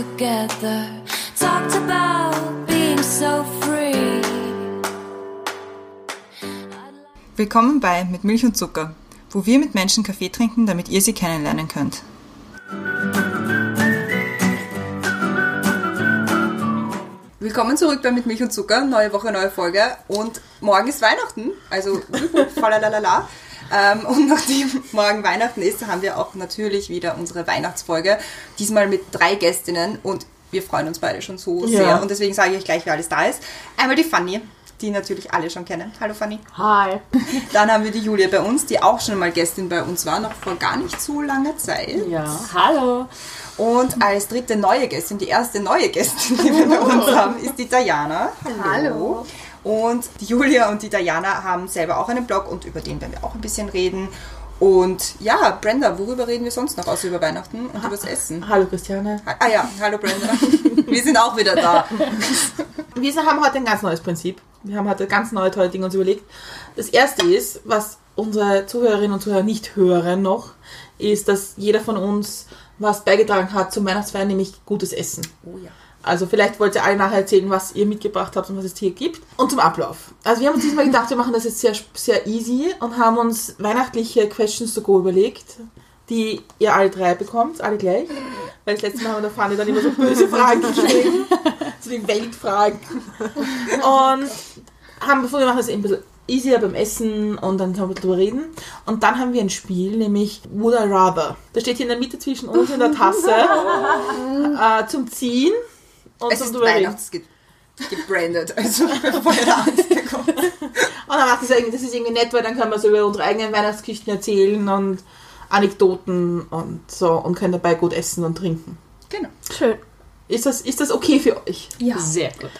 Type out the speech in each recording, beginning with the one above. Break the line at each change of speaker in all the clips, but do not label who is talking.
together. Talked about being so free.
Willkommen bei Mit Milch und Zucker, wo wir mit Menschen Kaffee trinken, damit ihr sie kennenlernen könnt. Willkommen zurück bei Mit Milch und Zucker, neue Woche, neue Folge und morgen ist Weihnachten, also falalala. Ähm, und nachdem morgen Weihnachten ist, haben wir auch natürlich wieder unsere Weihnachtsfolge, diesmal mit drei Gästinnen und wir freuen uns beide schon so
Ja.
sehr und deswegen sage ich euch gleich, wer alles da ist. Einmal die Fanny, die natürlich alle schon kennen. Hallo Fanny.
Hi.
Dann haben wir die Julia bei uns, die auch schon mal Gästin bei uns war, noch vor gar nicht so langer Zeit.
Ja, hallo.
Und als dritte neue Gästin, die erste neue Gästin, die wir bei uns haben, ist die Diana. Hallo. Und die Julia und die Diana haben selber auch einen Blog und über den werden wir auch ein bisschen reden. Und ja, Brenda, worüber reden wir sonst noch außer über Weihnachten und übers Essen?
Hallo Christiane.
Ah ja, hallo Brenda. Wir sind auch wieder da.
Wir haben heute ein ganz neues Prinzip. Wir haben heute ganz neue tolle Dinge uns überlegt. Das erste ist, was unsere Zuhörerinnen und Zuhörer nicht hören noch, ist, dass jeder von uns was beigetragen hat zum Weihnachtsfeiern, nämlich gutes Essen.
Oh ja.
Also vielleicht wollt ihr alle nachher erzählen, was ihr mitgebracht habt und was es hier gibt. Und zum Ablauf. Also wir haben uns diesmal gedacht, wir machen das jetzt sehr, sehr easy und haben uns weihnachtliche Questions to go überlegt, die ihr alle drei bekommt, alle gleich. Weil das letzte Mal haben wir der Fanny dann immer so böse Fragen geschrieben. so die Weltfragen. Und haben befunden, wir machen das ein bisschen easier beim Essen und dann können wir drüber reden. Und dann haben wir ein Spiel, nämlich Would I Rather. Das steht hier in der Mitte zwischen uns in der Tasse äh, zum Ziehen und
Es ist
drüber reden.
Weihnachts gebrandet, also bevor ihr da Angst bekommt.
Und dann macht das, irgendwie, das ist irgendwie nett, weil dann können wir so über unsere eigenen Weihnachtsgeschichten erzählen und Anekdoten und so und können dabei gut essen und trinken.
Genau.
Schön.
Ist das, ist das okay für euch?
Ja.
Sehr gut.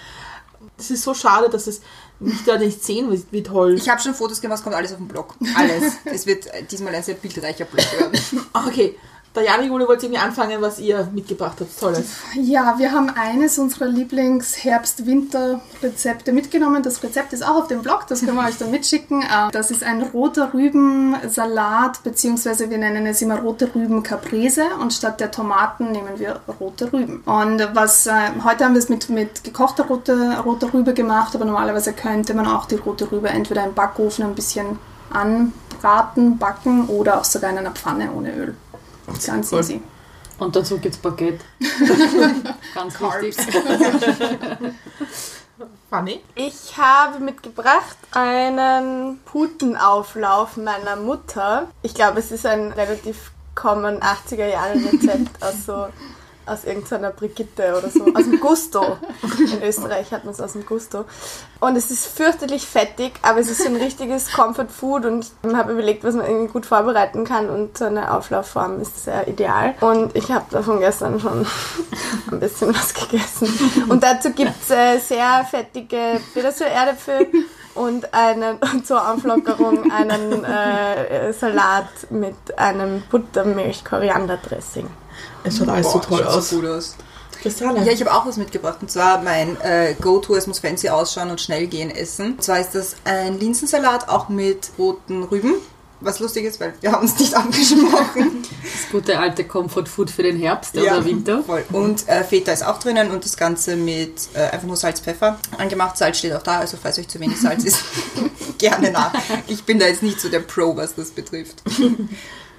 Das ist so schade, dass es nicht da nicht sehen, wie, wie toll.
Ich habe schon Fotos gemacht, es kommt alles auf den Blog. Alles. es wird äh, diesmal ein sehr bildreicher Blog werden.
Okay, Diana Jule wollte irgendwie anfangen, was ihr mitgebracht habt. Tolles.
Ja, wir haben eines unserer Lieblings-Herbst-Winter-Rezepte mitgenommen. Das Rezept ist auch auf dem Blog, das können wir euch dann mitschicken. Äh, Das ist ein roter Rübensalat, beziehungsweise wir nennen es immer rote Rüben Caprese und statt der Tomaten nehmen wir rote Rüben. Und was äh, heute haben wir es mit, mit gekochter roter, roter Rübe gemacht, aber normalerweise könnte man auch die rote Rübe entweder im Backofen ein bisschen anbraten, backen oder auch sogar in einer Pfanne ohne Öl. Ganz
Cool.
easy.
Und dazu gibt's Baguette. Ganz wichtig.
Funny.
Ich habe mitgebracht einen Putenauflauf meiner Mutter. Ich glaube, es ist ein relativ common 80er Jahre Rezept aus so aus irgendeiner Brigitte oder so, aus dem Gusto. In Österreich hat man es aus dem Gusto. Und es ist fürchterlich fettig, aber es ist so ein richtiges Comfort Food und ich habe überlegt, was man irgendwie gut vorbereiten kann und so eine Auflaufform ist sehr ideal. Und ich habe davon gestern schon ein bisschen was gegessen. Und dazu gibt es äh, sehr fettige Petersil-Erdäpfel und und zur Auflockerung einen äh, Salat mit einem Buttermilch-Koriander-Dressing.
Es schaut alles so
Boah,
toll
schaut
aus.
So gut aus.
Christiane.
Ja, ich habe auch was mitgebracht. Und zwar mein äh, Go-To, es muss fancy ausschauen und schnell gehen essen. Und zwar ist das ein Linsensalat, auch mit roten Rüben. Was lustig ist, weil wir haben uns nicht angesprochen.
Das gute alte Comfort Food für den Herbst
Ja,
oder Winter.
Voll. Und äh, Feta ist auch drinnen und das Ganze mit äh, einfach nur Salz, Pfeffer angemacht. Salz steht auch da, also falls euch zu wenig Salz ist, gerne nach. Ich bin da jetzt nicht so der Pro, was das betrifft.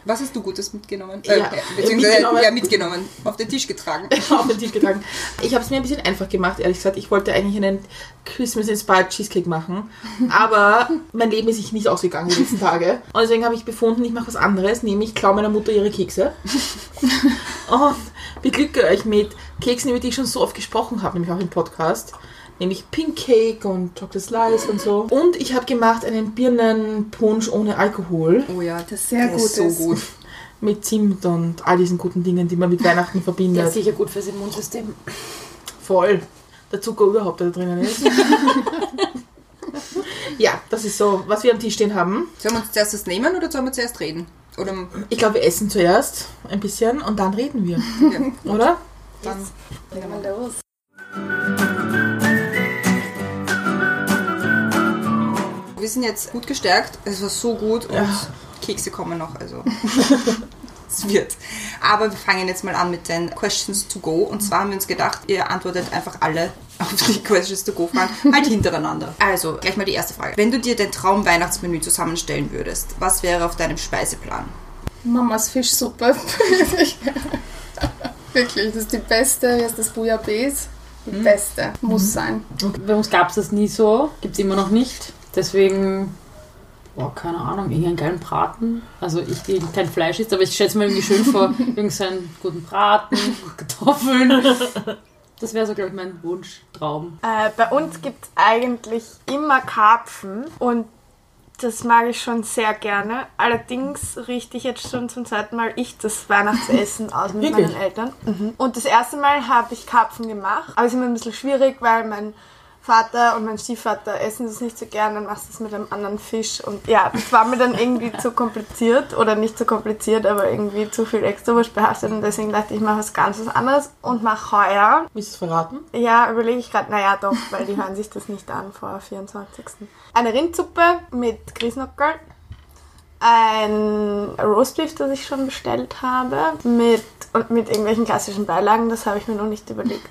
Was hast du Gutes mitgenommen? Äh,
Ja,
beziehungsweise
mitgenommen.
ja, mitgenommen, auf den Tisch getragen.
auf den Tisch getragen. Ich habe es mir ein bisschen einfach gemacht, ehrlich gesagt. Ich wollte eigentlich einen Christmas-inspired Cheesecake machen, aber mein Leben ist sich nicht ausgegangen die letzten Tage. Und deswegen habe ich befunden, ich mache was anderes, nämlich klaue meiner Mutter ihre Kekse. Und beglücke euch mit Keksen, über die ich schon so oft gesprochen habe, nämlich auch im Podcast. Nämlich Pink Cake und Chocolate Slice und so. Und ich habe gemacht einen Birnenpunsch ohne Alkohol
Oh ja,
Das sehr
der
gut
ist so
ist.
gut.
mit Zimt und all diesen guten Dingen, die man mit Weihnachten
Der
verbindet.
ist sicher gut fürs Immunsystem.
Voll. Der Zucker überhaupt, der da drinnen ist. ja, das ist so, was wir am Tisch stehen haben.
Sollen wir uns zuerst das nehmen oder sollen wir zuerst reden? Oder
Ich glaube, wir essen zuerst ein bisschen und dann reden wir.
ja,
Oder?
dann.
Legen wir los.
Wir sind jetzt gut gestärkt. Es war so gut und
Ja.
Kekse kommen noch. Also es wird. Aber wir fangen jetzt mal an mit den Questions to go. Und zwar haben wir uns gedacht, ihr antwortet einfach alle auf die Questions to go Fragen, halt hintereinander. Also, gleich mal die erste Frage. Wenn du dir dein Traum-Weihnachtsmenü zusammenstellen würdest, was wäre auf deinem Speiseplan?
Mamas Fischsuppe. Wirklich, das ist die beste. Hier ist das Bouillabaisse. Die beste. Muss sein.
Bei uns gab es das nie so, gibt es immer noch nicht. Deswegen, boah, keine Ahnung, irgendeinen geilen Braten. Also ich, die kein Fleisch isst, aber ich stelle es mir irgendwie schön vor, irgendeinen guten Braten, Kartoffeln. Das wäre so, glaube ich, mein Wunschtraum.
Äh, bei uns gibt es eigentlich immer Karpfen und das mag ich schon sehr gerne. Allerdings richte ich jetzt schon zum zweiten Mal ich das Weihnachtsessen aus mit
Wirklich?
meinen Eltern. Mhm. Und das erste Mal habe ich Karpfen gemacht, aber es ist immer ein bisschen schwierig, weil mein Vater und mein Stiefvater essen das nicht so gern, dann machst du es mit einem anderen Fisch. Und ja, das war mir dann irgendwie zu kompliziert oder nicht so kompliziert, aber irgendwie zu viel Extrawurst behaftet und deswegen dachte ich, ich mache was ganz was anderes und mache heuer
Willst du es verraten?
ja, überlege ich gerade, naja doch, weil die hören sich das nicht an vor 24. Eine Rindsuppe mit Grießnockerl, ein Roastbeef, das ich schon bestellt habe, mit, und mit irgendwelchen klassischen Beilagen, das habe ich mir noch nicht überlegt.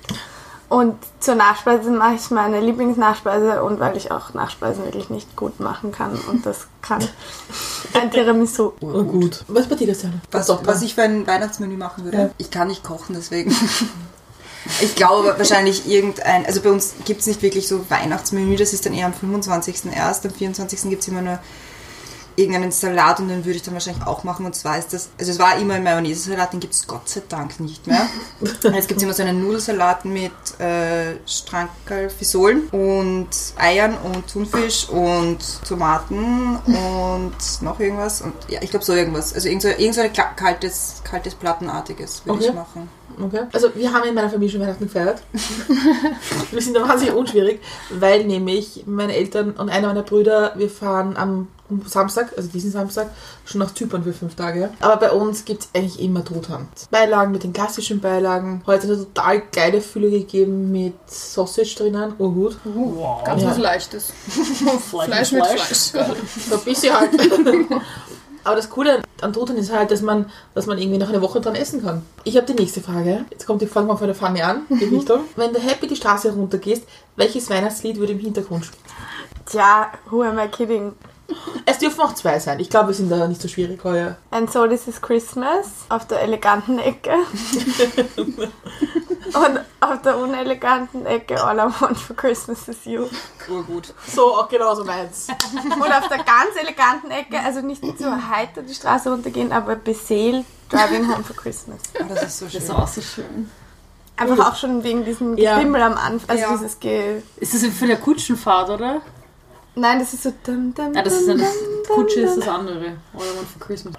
Und zur Nachspeise mache ich meine Lieblingsnachspeise und weil ich auch Nachspeisen wirklich nicht gut machen kann und das kann ein Tiramisu.
Oh, gut. Was ist bei dir, Christiane?
Was,
Doch,
was ich für ein Weihnachtsmenü machen würde?
Ja.
Ich kann nicht kochen, deswegen. Ich glaube wahrscheinlich irgendein, also bei uns gibt es nicht wirklich so Weihnachtsmenü, das ist dann eher am 25. erst, am 24. gibt es immer nur irgendeinen Salat und den würde ich dann wahrscheinlich auch machen und zwar ist das, also es war immer ein Mayonnaise-Salat, den gibt es Gott sei Dank nicht mehr. Jetzt gibt es immer so einen Nudelsalat mit äh, Strankerl, Fisolen und Eiern und Thunfisch und Tomaten und noch irgendwas und ja, ich glaube so irgendwas, also irgend so, irgend so ein kaltes, kaltes Plattenartiges würde ich
Okay.
machen.
Okay. Also wir haben in meiner Familie schon Weihnachten gefeiert. wir sind da wahnsinnig unschwierig, weil nämlich meine Eltern und einer meiner Brüder, wir fahren am Samstag, also diesen Samstag, schon nach Zypern für fünf Tage. Aber bei uns gibt es eigentlich immer Truthahn. Beilagen mit den klassischen Beilagen. Heute eine total geile Fülle gegeben mit Sausage drinnen. Oh gut.
Wow.
Ganz
Ja.
was Leichtes. Fleisch mit Fleisch.
So ein bisschen halt. Aber das Coole an Truthahn ist halt, dass man, dass man irgendwie noch eine Woche dran essen kann. Ich habe die nächste Frage. Jetzt kommt die Frage mal von der Fanny an, die Richtung. Wenn du happy die Straße runtergehst, welches Weihnachtslied würde im Hintergrund spielen?
Tja, who am I kidding?
Es dürfen auch zwei sein. Ich glaube, wir sind da nicht so schwierig heuer.
And so this is Christmas auf der eleganten Ecke. Und auf der uneleganten Ecke All I Want for Christmas is You.
Urgut.
So, auch genauso meins.
Und auf der ganz eleganten Ecke, also nicht so heiter die Straße runtergehen, aber beseelt Driving Home for Christmas.
Oh, das ist so schön.
Das ist auch so schön.
Einfach auch schon wegen diesem
Ja.
Gebimmel am Anfang. Also
Ja.
dieses Ge...
Ist das für der Kutschenfahrt, oder?
Nein, das ist so... Dum, dum,
Ja, das ist eine Kutsche ist das andere. All I want for Christmas.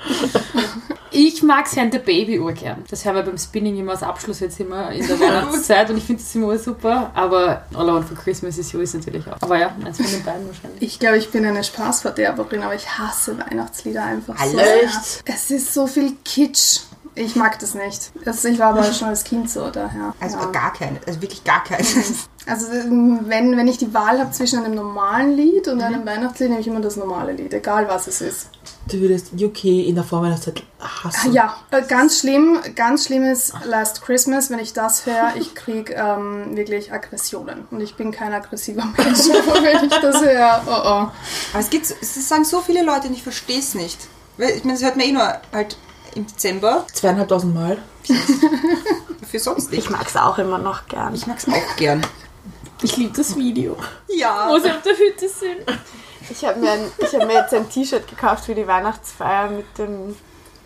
Ich mag Santa Baby urgern. Das hören wir beim Spinning immer als Abschluss jetzt immer in der Weihnachtszeit und ich finde das immer super. Aber All I want for Christmas ist natürlich auch. Aber ja, eins von den beiden wahrscheinlich.
Ich glaube, ich bin eine Spaßverderberin, aber ich hasse Weihnachtslieder einfach so.
Alle?
sehr.
Echt?
Es ist so viel Kitsch. Ich mag das nicht. Also ich war aber schon als Kind so daher.
Also
ja.
gar keine, also wirklich gar keine.
Also ähm, wenn, wenn ich die Wahl habe zwischen einem normalen Lied und einem Weihnachtslied, nehme ich immer das normale Lied, egal was es ist.
Du würdest UK in der Vorweihnachtszeit hassen.
Ja, äh, ganz schlimm, ganz schlimm ist Last Christmas, wenn ich das höre, ich kriege ähm, wirklich Aggressionen. Und ich bin kein aggressiver Mensch, wenn ich das höre, oh oh.
Aber es gibt, es sagen so viele Leute und ich verstehe es nicht. Ich meine, es hört man eh nur halt im Dezember.
Zweieinhalbtausend Mal.
Für sonst nicht.
Ich mag es auch immer noch gern.
Ich mag es auch gern.
Ich liebe das Video,
Ja.
wo sie auf der Hütte sind.
Ich habe mir, ein- ich hab mir jetzt ein T-Shirt gekauft für die Weihnachtsfeier mit dem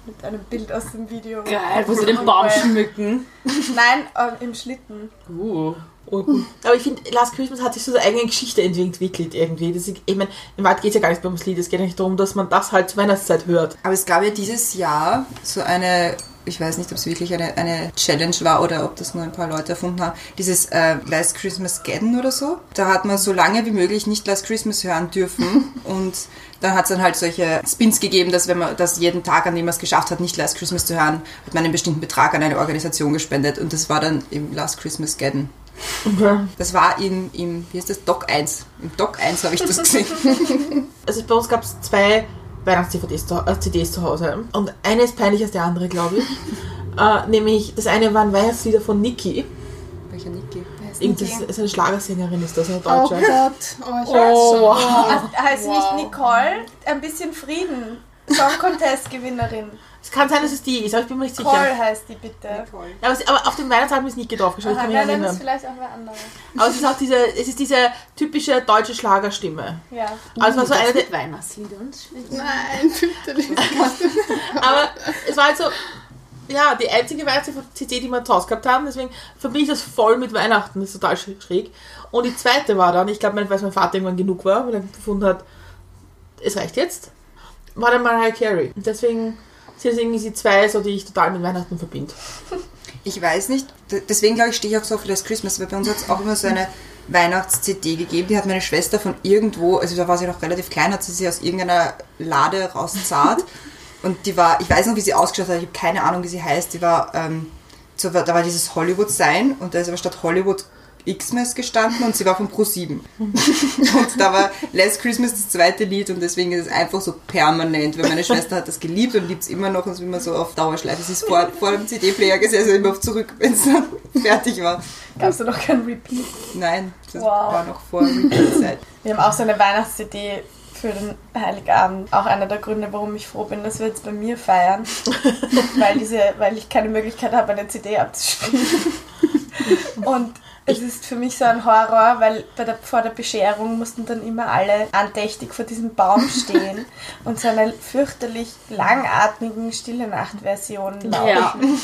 mit einem Bild aus dem Video.
Geil, wo sie den Baum schmücken.
Nein, äh, im Schlitten.
Uh.
Oh. Aber ich finde, Last Christmas hat sich so seine eigene Geschichte entwickelt irgendwie. Das ist, ich meine, im Wahrheit geht es ja gar nicht ums Lied. Es geht eigentlich darum, dass man das halt zur Weihnachtszeit hört.
Aber es gab ja dieses Jahr so eine, ich weiß nicht, ob es wirklich eine, eine Challenge war oder ob das nur ein paar Leute erfunden haben, dieses äh, Last Christmas Gadden oder so. Da hat man so lange wie möglich nicht Last Christmas hören dürfen und dann hat es dann halt solche Spins gegeben, dass wenn man das jeden Tag, an dem man es geschafft hat, nicht Last Christmas zu hören, hat man einen bestimmten Betrag an eine Organisation gespendet und das war dann im Last Christmas Gadden.
Okay.
Das war im, im wie heißt das, Doc 1. Im Doc 1 habe ich das gesehen.
Also bei uns gab es zwei Weihnachts-CDs zu, äh, zu Hause. Und eine ist peinlicher als die andere, glaube ich. äh, nämlich, das eine waren Weihnachtslieder von Niki.
Welcher Niki?
Wer ist
eine Schlagersängerin, ist das, eine
Oh
Deutsche.
Gott, oh, ich weiß schon.
wow.
Also, heißt nicht Nicole? Ein bisschen Frieden. Song Contest Gewinnerin.
Es kann sein, dass es die ist, aber ich bin mir nicht sicher.
Nicole heißt die bitte.
Nicole.
Aber, es, aber auf dem Weihnachtsalbum ist Niki draufgeschaut, ich kann mich
nein, dann ist
erinnern.
vielleicht auch wer andere.
Aber es ist auch diese, es ist diese typische deutsche Schlagerstimme.
Ja.
Also es war so eine der,
mit Weihnachtslieder und
Nein, bitte nicht.
aber es war halt so, ja, die einzige Weihnachts-CD, die wir zu Hause gehabt haben, deswegen verbinde ich das voll mit Weihnachten, das ist total sch- schräg. Und die zweite war dann, ich glaube, weil mein Vater irgendwann genug war, weil er gefunden hat, es reicht jetzt, war dann Mariah Carey. Und deswegen sind es irgendwie die zwei, so, die ich total mit Weihnachten verbinde.
Ich weiß nicht, deswegen glaube ich, stehe ich auch so auf Last Christmas, weil bei uns hat es auch immer so eine Weihnachts-CD gegeben, die hat meine Schwester von irgendwo, also da war sie noch relativ klein, hat sie sie aus irgendeiner Lade rauszahlt und die war, ich weiß noch, wie sie ausgeschaut hat, ich habe keine Ahnung, wie sie heißt, die war, ähm, so, da war dieses Hollywood-Sein und da ist aber statt Hollywood Xmas gestanden und sie war von Pro7. und da war Last Christmas das zweite Lied und deswegen ist es einfach so permanent, weil meine Schwester hat das geliebt und liebt es immer noch und es ist immer so auf Dauerschleife. Sie ist vor, vor dem CD-Player gesessen, immer auf zurück, wenn es dann fertig war.
Gab es da noch kein Repeat?
Nein, das
Wow.
war noch vor Repeat-Zeit.
Wir haben auch so eine Weihnachts-CD für den Heiligabend. Auch einer der Gründe, warum ich froh bin, dass wir jetzt bei mir feiern. weil, diese, weil ich keine Möglichkeit habe, eine CD abzuspielen. Und es ist für mich so ein Horror, weil bei der, vor der Bescherung mussten dann immer alle andächtig vor diesem Baum stehen und so einer fürchterlich langatmigen Stille Nacht-Version laufen.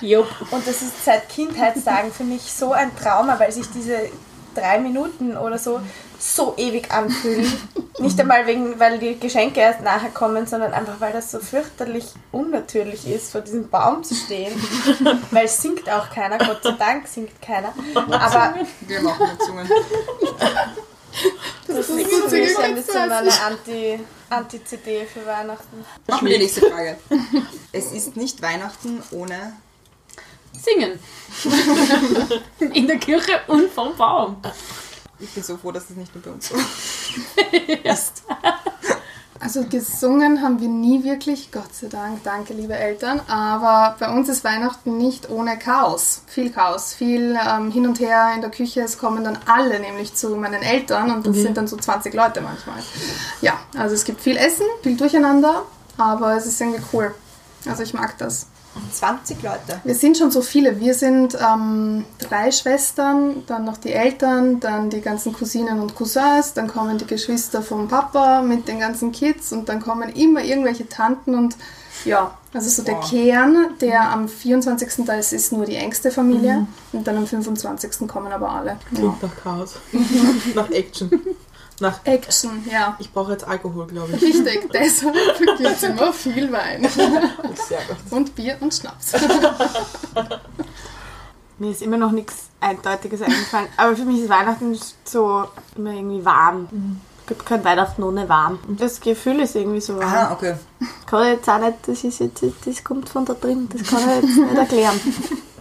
Ja.
Und das ist seit Kindheitstagen für mich so ein Trauma, weil sich diese drei Minuten oder so so ewig anfühlen. Nicht einmal wegen, weil die Geschenke erst nachher kommen, sondern einfach, weil das so fürchterlich unnatürlich ist, vor diesem Baum zu stehen. Weil es singt auch keiner, Gott sei Dank singt keiner. Aber
Wir auch nur Zungen.
das ist
gut,
für
sie
mich ein bisschen
hast.
eine Anti- Anti-CD für Weihnachten.
Machen wir die nächste Frage. Es ist nicht Weihnachten ohne
Singen. In der Kirche und vom Baum.
Ich bin so froh, dass das nicht nur bei uns so ist.
Also gesungen haben wir nie wirklich, Gott sei Dank, danke liebe Eltern, aber bei uns ist Weihnachten nicht ohne Chaos. Viel Chaos, viel ähm, hin und her in der Küche. Es kommen dann alle nämlich zu meinen Eltern und das sind dann so 20 Leute manchmal. Ja, also es gibt viel Essen, viel Durcheinander, aber es ist irgendwie cool. Also ich mag das.
20 Leute.
Wir sind schon so viele. Wir sind ähm, drei Schwestern, dann noch die Eltern, dann die ganzen Cousinen und Cousins, dann kommen die Geschwister vom Papa mit den ganzen Kids und dann kommen immer irgendwelche Tanten und ja, also so der
Wow.
Kern, der am 24. da ist, ist nur die engste Familie und dann am 25. kommen aber alle. Ja.
Klingt nach Chaos. nach Action. Nach,
Action, ja.
ich brauche jetzt Alkohol, glaube ich.
Richtig, deshalb gibt es immer viel Wein.
Sehr gut.
Und Bier und Schnaps.
Mir ist immer noch nichts Eindeutiges eingefallen. Aber für mich ist Weihnachten so immer irgendwie warm. Es gibt kein Weihnachten ohne warm. Und das Gefühl ist irgendwie so warm.
Ah, okay.
Kann ich jetzt auch nicht, das, ist jetzt, das kommt von da drin, das kann ich jetzt nicht erklären.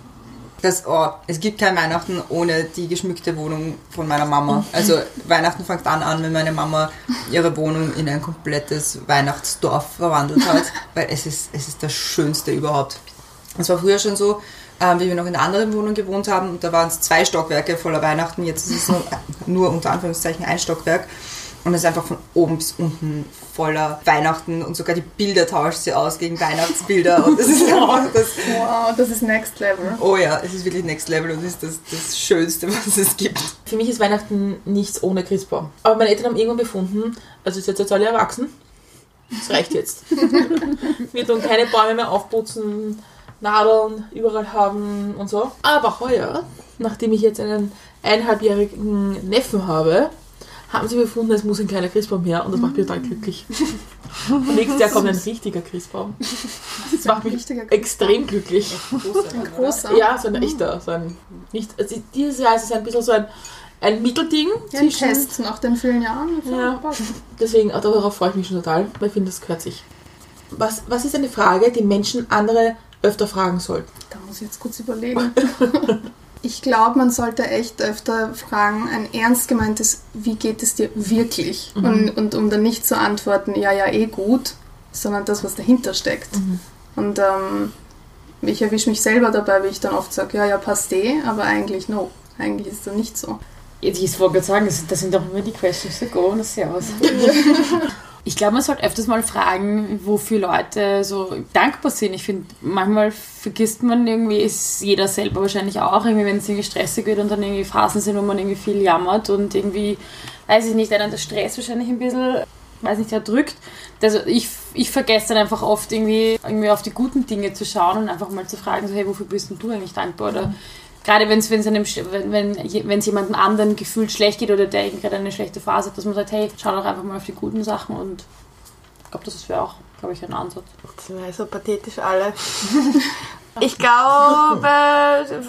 Das, oh, es gibt kein Weihnachten ohne die geschmückte Wohnung von meiner Mama. Also Weihnachten fängt dann an, wenn meine Mama ihre Wohnung in ein komplettes Weihnachtsdorf verwandelt hat, weil es ist, es ist das Schönste überhaupt. Es war früher schon so, ähm, wie wir noch in einer anderen Wohnung gewohnt haben, und da waren es zwei Stockwerke voller Weihnachten, jetzt ist es nur, nur unter Anführungszeichen ein Stockwerk. Und es ist einfach von oben bis unten voller Weihnachten und sogar die Bilder tauscht sie aus gegen Weihnachtsbilder. Und das ist einfach das,
Wow, das ist Next Level.
Oh ja, es ist wirklich Next Level und ist das, das Schönste, was es gibt.
Für mich ist Weihnachten nichts ohne Christbaum. Aber meine Eltern haben irgendwann befunden, also ihr seid jetzt alle erwachsen, das reicht jetzt. Wir tun keine Bäume mehr aufputzen, Nadeln überall haben und so. Aber heuer, nachdem ich jetzt einen eineinhalbjährigen Neffen habe, haben sie befunden, es muss ein kleiner Christbaum her und das macht mich total glücklich. Und nächstes Jahr kommt ein richtiger Christbaum. Das macht mich
richtiger
extrem glücklich.
Ein großer.
Ja, so ein echter. So ein, nicht, also dieses Jahr ist es ein bisschen so ein, ein Mittelding
Ja, ein. Test nach den vielen Jahren.
Ja. Deswegen, auch darauf freue ich mich schon total, weil ich finde, das gehört sich. Was, was ist eine Frage, die Menschen andere öfter fragen sollten?
Da muss ich jetzt kurz überlegen. Ich glaube, man sollte echt öfter fragen, ein ernst gemeintes, wie geht es dir wirklich? Und, und um dann nicht zu antworten, ja, ja, eh gut, sondern das, was dahinter steckt. Und ähm, ich erwische mich selber dabei, wie ich dann oft sage, ja, ja, passt eh, aber eigentlich no. Eigentlich ist das nicht so.
Ich wollte gerade sagen, das, sind doch immer die Questions to go und das sehr aus. Ich glaube, man sollte öfters mal fragen, wofür Leute so dankbar sind. Ich finde, manchmal vergisst man irgendwie, ist jeder selber wahrscheinlich auch, irgendwie, wenn es irgendwie stressig wird und dann irgendwie Phasen sind, wo man irgendwie viel jammert und irgendwie, weiß ich nicht, einen der Stress wahrscheinlich ein bisschen, weiß nicht, erdrückt. Also ich, ich vergesse dann einfach oft irgendwie, irgendwie auf die guten Dinge zu schauen und einfach mal zu fragen, so, hey, wofür bist denn du eigentlich dankbar? Oder gerade wenn es einem wenn wenn's jemandem anderen gefühlt schlecht geht oder der gerade eine schlechte Phase hat, dass man sagt, hey, schau doch einfach mal auf die guten Sachen und ich glaube, das wäre auch, glaube ich, ein Ansatz.
Jetzt sind wir so pathetisch alle. Ich glaube,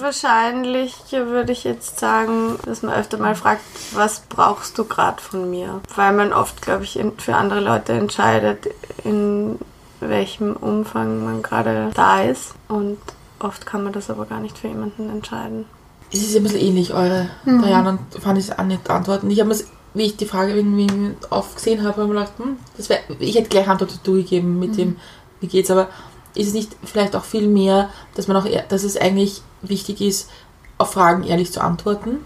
wahrscheinlich würde ich jetzt sagen, dass man öfter mal fragt, was brauchst du gerade von mir? Weil man oft, glaube ich, für andere Leute entscheidet, in welchem Umfang man gerade da ist. Und oft kann man das aber gar nicht für jemanden entscheiden.
Es ist ein bisschen ähnlich, eure Diana und fand ich an nicht antworten. Ich habe mir, wie ich die Frage irgendwie aufgesehen habe, habe ich mir gedacht, hm, das wär, ich hätte gleich Antwort dazu gegeben mit dem, wie geht's, aber ist es nicht vielleicht auch viel mehr, dass man auch, dass es eigentlich wichtig ist, auf Fragen ehrlich zu antworten?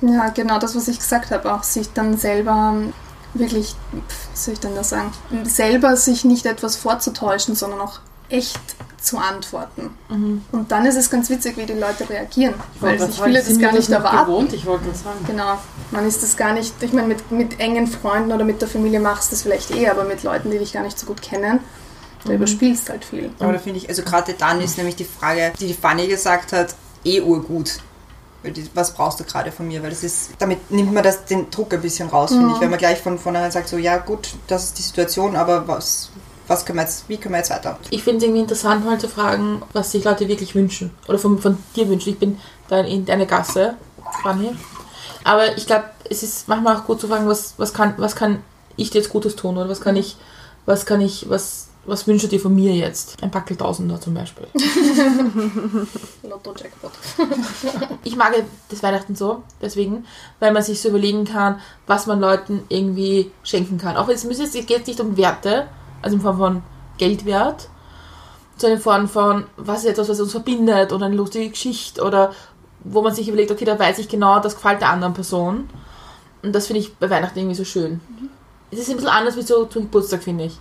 Ja, genau das, was ich gesagt habe, auch sich dann selber wirklich, pf, wie soll ich denn das sagen, selber sich nicht etwas vorzutäuschen, sondern auch echt zu antworten. Und dann ist es ganz witzig, wie die Leute reagieren, weil sich viele das gar nicht erwarten.
Gewohnt, ich wollte gerade sagen.
Genau, man ist das gar nicht, ich meine, mit, mit engen Freunden oder mit der Familie machst du das vielleicht eh, aber mit Leuten, die dich gar nicht so gut kennen, da überspielst halt viel.
Aber da finde ich, also gerade dann ist nämlich die Frage, die die Fanny gesagt hat, eh urgut. Was brauchst du gerade von mir? Weil das ist, damit nimmt man das, den Druck ein bisschen raus, finde ich. Wenn man gleich von vornherein sagt, so, ja gut, das ist die Situation, aber was, was können wir jetzt, wie können wir jetzt weiter?
Ich finde es irgendwie interessant, mal zu fragen, was sich Leute wirklich wünschen. Oder von, von dir wünschen. Ich bin da in deine Gasse, Fanny. Aber ich glaube, es ist manchmal auch gut zu fragen, was, was, kann, was kann ich dir jetzt Gutes tun? Oder was kann ich, was kann ich, was, was wünschst du dir von mir jetzt? Ein Packel Tausender zum Beispiel.
Lotto-Jackpot.
Ich mag das Weihnachten so, deswegen, weil man sich so überlegen kann, was man Leuten irgendwie schenken kann. Auch wenn es müssen jetzt- es geht nicht um Werte, also in Form von Geldwert, sondern in Form von, was ist etwas, was uns verbindet oder eine lustige Geschichte oder wo man sich überlegt, okay, da weiß ich genau, das gefällt der anderen Person. Und das finde ich bei Weihnachten irgendwie so schön. Es ist ein bisschen anders wie so zum Geburtstag, finde ich.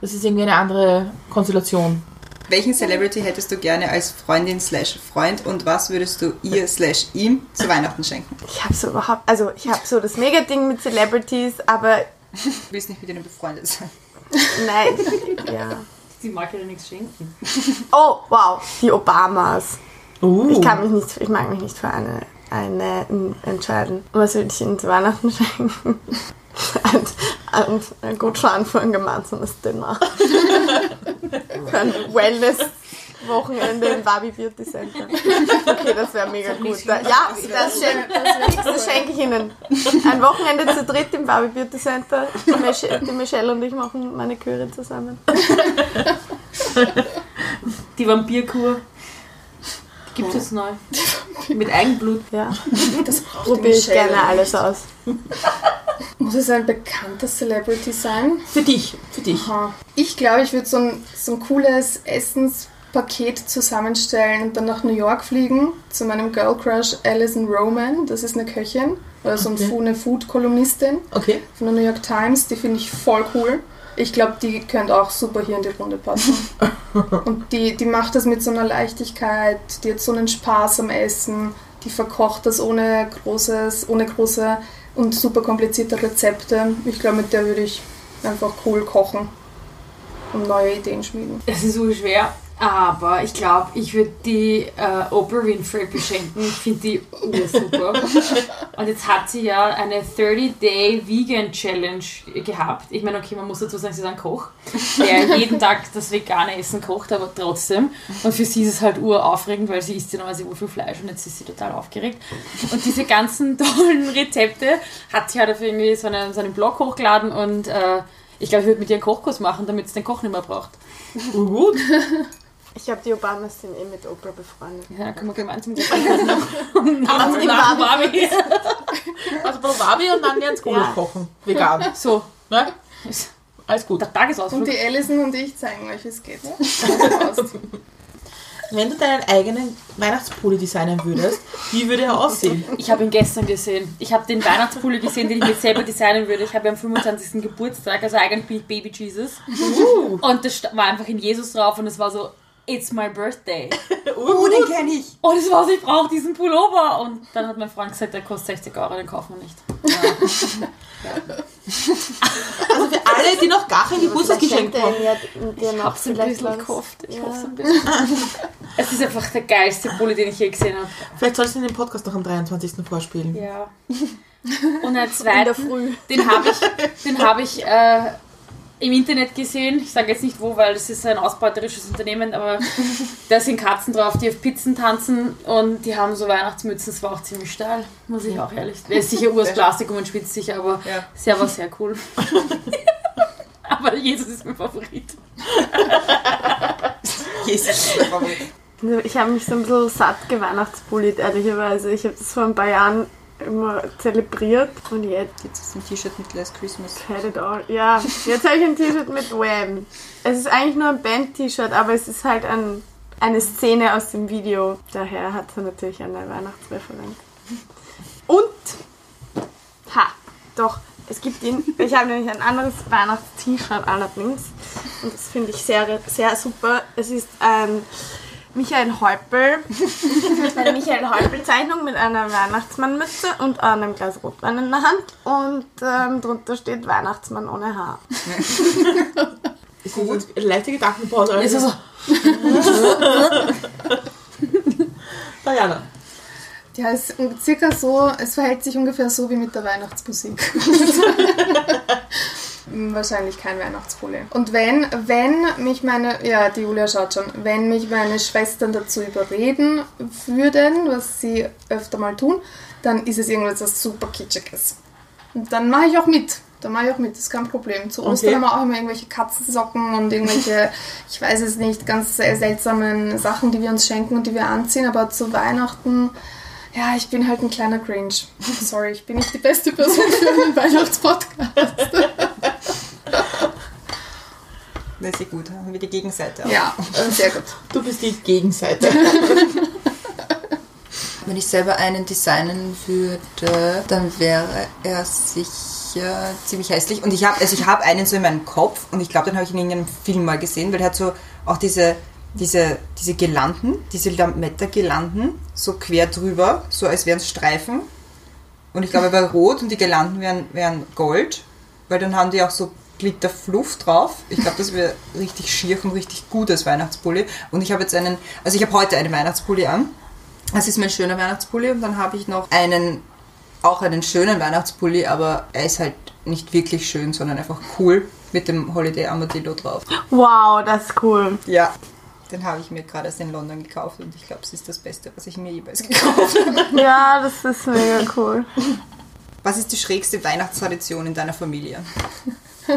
Das ist irgendwie eine andere Konstellation.
Welchen Celebrity hättest du gerne als Freundin slash Freund und was würdest du ihr slash ihm zu Weihnachten schenken?
Ich habe so überhaupt, also ich habe so das Mega-Ding mit Celebrities, aber
Du willst nicht mit ihnen befreundet sein.
Nein, ja.
Sie mag ja nichts schenken.
Oh, wow, die Obamas.
Uh.
Ich kann mich nicht, ich mag mich nicht für eine, eine entscheiden. Was würde ich ihnen zu Weihnachten schenken? ein, ein, ein Gutschein für ein gemeinsames Dinner. für ein Wellness-Wochenende im Barbie Beauty Center. Okay, das wäre mega gut. Da, ja, das schenke das schenke ich Ihnen. Ein Wochenende zu dritt im Barbie Beauty Center. Die, Mich die Michelle und ich machen Maniküre zusammen.
Die Vampirkur. Gibt es neu. Mit Eigenblut.
Ja,
Das
probiere ich gerne alles
nicht.
aus.
Muss es ein bekannter Celebrity sein?
Für dich, für dich.
Aha. Ich glaube, ich würde so ein, so ein cooles Essenspaket zusammenstellen und dann nach New York fliegen zu meinem Girl Crush Alison Roman. Das ist eine Köchin oder so ein
Okay.
Eine Food-Kolumnistin
Okay.
von der New York Times. Die finde ich voll cool. Ich glaube, die könnte auch super hier in die Runde passen. Und die, die macht das mit so einer Leichtigkeit, die hat so einen Spaß am Essen, die verkocht das ohne großes, ohne große und super komplizierte Rezepte. Ich glaube, mit der würde ich einfach cool kochen und neue Ideen schmieden.
Es ist so schwer, aber ich glaube, ich würde die äh, Oprah Winfrey beschenken. Ich finde die super. Und jetzt hat sie ja eine 30-Day Vegan Challenge gehabt. Ich meine, okay, man muss dazu sagen, sie ist ein Koch, der jeden Tag das vegane Essen kocht, aber trotzdem. Und für sie ist es halt uraufregend, weil sie isst ja normalerweise urviel Fleisch und jetzt ist sie total aufgeregt. Und diese ganzen tollen Rezepte hat sie halt auf irgendwie so einen, so einen Blog hochgeladen und äh, ich glaube, ich würde mit ihr einen Kochkurs machen, damit sie den Koch nicht mehr braucht.
Uh, gut.
Ich glaube, die Obamas sind eh mit Oprah befreundet.
Ja, können wir gemeinsam Podcast noch nach, Barbie.
Also bei Wabi und dann lernen Kohl
Ja.
kochen. Vegan.
So,
Ne? Alles gut.
Der Tagesausflug.
Und die Alison und ich zeigen euch, wie es geht.
Wenn du deinen eigenen Weihnachtspulli designen würdest, wie würde er aussehen?
Ich habe ihn gestern gesehen. Ich habe den Weihnachtspulli gesehen, den ich mir selber designen würde. Ich habe ja am 25. Geburtstag, also eigentlich bin ich Baby Jesus. Und das war einfach in Jesus drauf und es war so, it's my birthday.
Oh, den kenne ich.
Und es war so, ich brauche diesen Pullover. Und dann hat mein Freund gesagt, der kostet 60 Euro, den kaufen wir nicht.
Also für alle, die noch gar kein Geburtstagsgeschenk haben.
ja
Ich hab's ein bisschen gekauft. Ich
Ja.
hab's ein bisschen. Es ist einfach der geilste Pulli, den ich je gesehen habe.
Vielleicht sollst du den Podcast noch am 23. vorspielen.
Ja. Und ein
In der
zweiten,
Früh.
den habe ich, den hab ich äh, im Internet gesehen. Ich sage jetzt nicht wo, weil es ist ein ausbeuterisches Unternehmen, aber da sind Katzen drauf, die auf Pizzen tanzen und die haben so Weihnachtsmützen. Das war auch ziemlich steil, muss ich auch ehrlich Der ist sicher urs Plastik und man schwitzt sich, aber
Ja.
sehr war sehr cool. aber Jesus ist mein Favorit.
Jesus ist mein Favorit.
Ich habe mich so ein bisschen satt geweihnachtsbullied, ehrlicherweise. Ich habe das vor ein paar Jahren immer zelebriert und jetzt
Jetzt ist ein T-Shirt mit Last Christmas.
had it all. Ja, jetzt habe ich ein T-Shirt mit Wham. Es ist eigentlich nur ein Band-T-Shirt, aber es ist halt ein, eine Szene aus dem Video. Daher hat es natürlich eine Weihnachtsreferenz. Und, ha, doch, es gibt ihn. Ich habe nämlich ein anderes Weihnachts-T-Shirt allerdings. Und das finde ich sehr, sehr super. Es ist ein Michael Häupl, eine Michael Häupl-Zeichnung mit einer Weihnachtsmannmütze und einem Glas Rotwein in der Hand. Und ähm, drunter steht Weihnachtsmann ohne Haar.
Ist gut. Leichte Gedankenpause.
Ist
Also.
so,
Diana.
Ja, es ist circa so, es verhält sich ungefähr so wie mit der Weihnachtsmusik. Wahrscheinlich kein Weihnachtspulli. Und wenn, wenn mich meine, ja, die Julia schaut schon, wenn mich meine Schwestern dazu überreden würden, was sie öfter mal tun, dann ist es irgendwas was super Kitschiges. Und dann mache ich auch mit. Dann mache ich auch mit, das ist kein Problem. Zu Ostern
Okay.
haben wir auch immer irgendwelche Katzensocken und irgendwelche, ich weiß es nicht, ganz seltsamen Sachen, die wir uns schenken und die wir anziehen. Aber zu Weihnachten, ja, ich bin halt ein kleiner Cringe. Sorry, ich bin nicht die beste Person für einen Weihnachtspodcast.
Das ist ja gut, haben wir die Gegenseite. auch.
Ja, sehr gut.
Du bist die Gegenseite.
Wenn ich selber einen designen würde, dann wäre er sicher ziemlich hässlich. Und ich habe also ich habe einen so in meinem Kopf und ich glaube, den habe ich in irgendeinem Film mal gesehen, weil der hat so auch diese, diese, diese Girlanden, diese Lametta-Girlanden, so quer drüber, so als wären es Streifen. Und ich glaube, er war rot und die Girlanden wären, wären gold, weil dann haben die auch so Glitterfluff drauf. Ich glaube, das wäre richtig schier und richtig gut als Weihnachtspulli. Und ich habe jetzt einen, also ich habe heute einen Weihnachtspulli an. Das ist mein schöner Weihnachtspulli und dann habe ich noch einen, auch einen schönen Weihnachtspulli, aber er ist halt nicht wirklich schön, sondern einfach cool mit dem Holiday Armadillo drauf.
Wow, das ist cool.
Ja, den habe ich mir gerade erst in London gekauft und ich glaube, es ist das Beste, was ich mir jemals gekauft habe.
Ja, das ist mega cool.
Was ist die schrägste Weihnachtstradition in deiner Familie?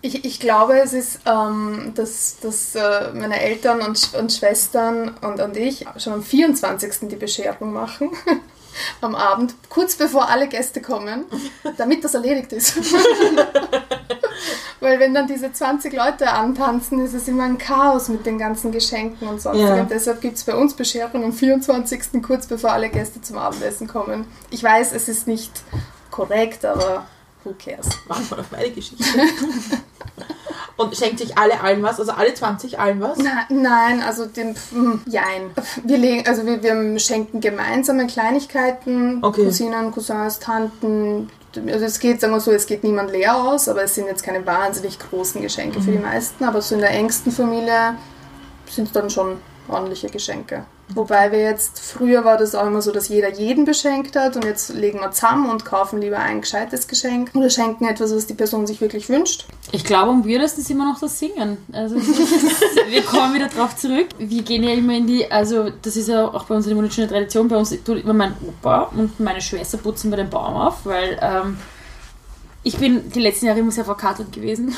Ich, ich glaube, es ist, ähm, dass, dass äh, meine Eltern und, und Schwestern und, und ich schon am 24. die Bescherung machen. Am Abend, kurz bevor alle Gäste kommen, damit das erledigt ist. Weil wenn dann diese 20 Leute antanzen, ist es immer ein Chaos mit den ganzen Geschenken und sonst.
Ja.
Und deshalb gibt es bei uns Bescherung am 24. kurz bevor alle Gäste zum Abendessen kommen. Ich weiß, es ist nicht korrekt, aber who cares?
Manchmal auf meine Geschichte. Und schenkt sich alle allen was? Also alle 20 allen was?
Na, nein, also den hm, Jein. Wir legen, also wir, wir schenken gemeinsame Kleinigkeiten,
Okay.
Cousinen, Cousins, Tanten. Also es geht, sagen wir so, es geht niemand leer aus, aber es sind jetzt keine wahnsinnig großen Geschenke für die meisten, aber so in der engsten Familie sind es dann schon ordentliche Geschenke. Wobei wir jetzt, früher war das auch immer so, dass jeder jeden beschenkt hat und jetzt legen wir zusammen und kaufen lieber ein gescheites Geschenk oder schenken etwas, was die Person sich wirklich wünscht.
Ich glaube, am weirdesten ist immer noch das Singen. Also, das wir kommen wieder drauf zurück. Wir gehen ja immer in die, also das ist ja auch bei uns eine wunderschöne Tradition. Bei uns tut immer mein Opa und meine Schwester putzen wir den Baum auf, weil ähm, ich bin die letzten Jahre immer sehr verkatert gewesen.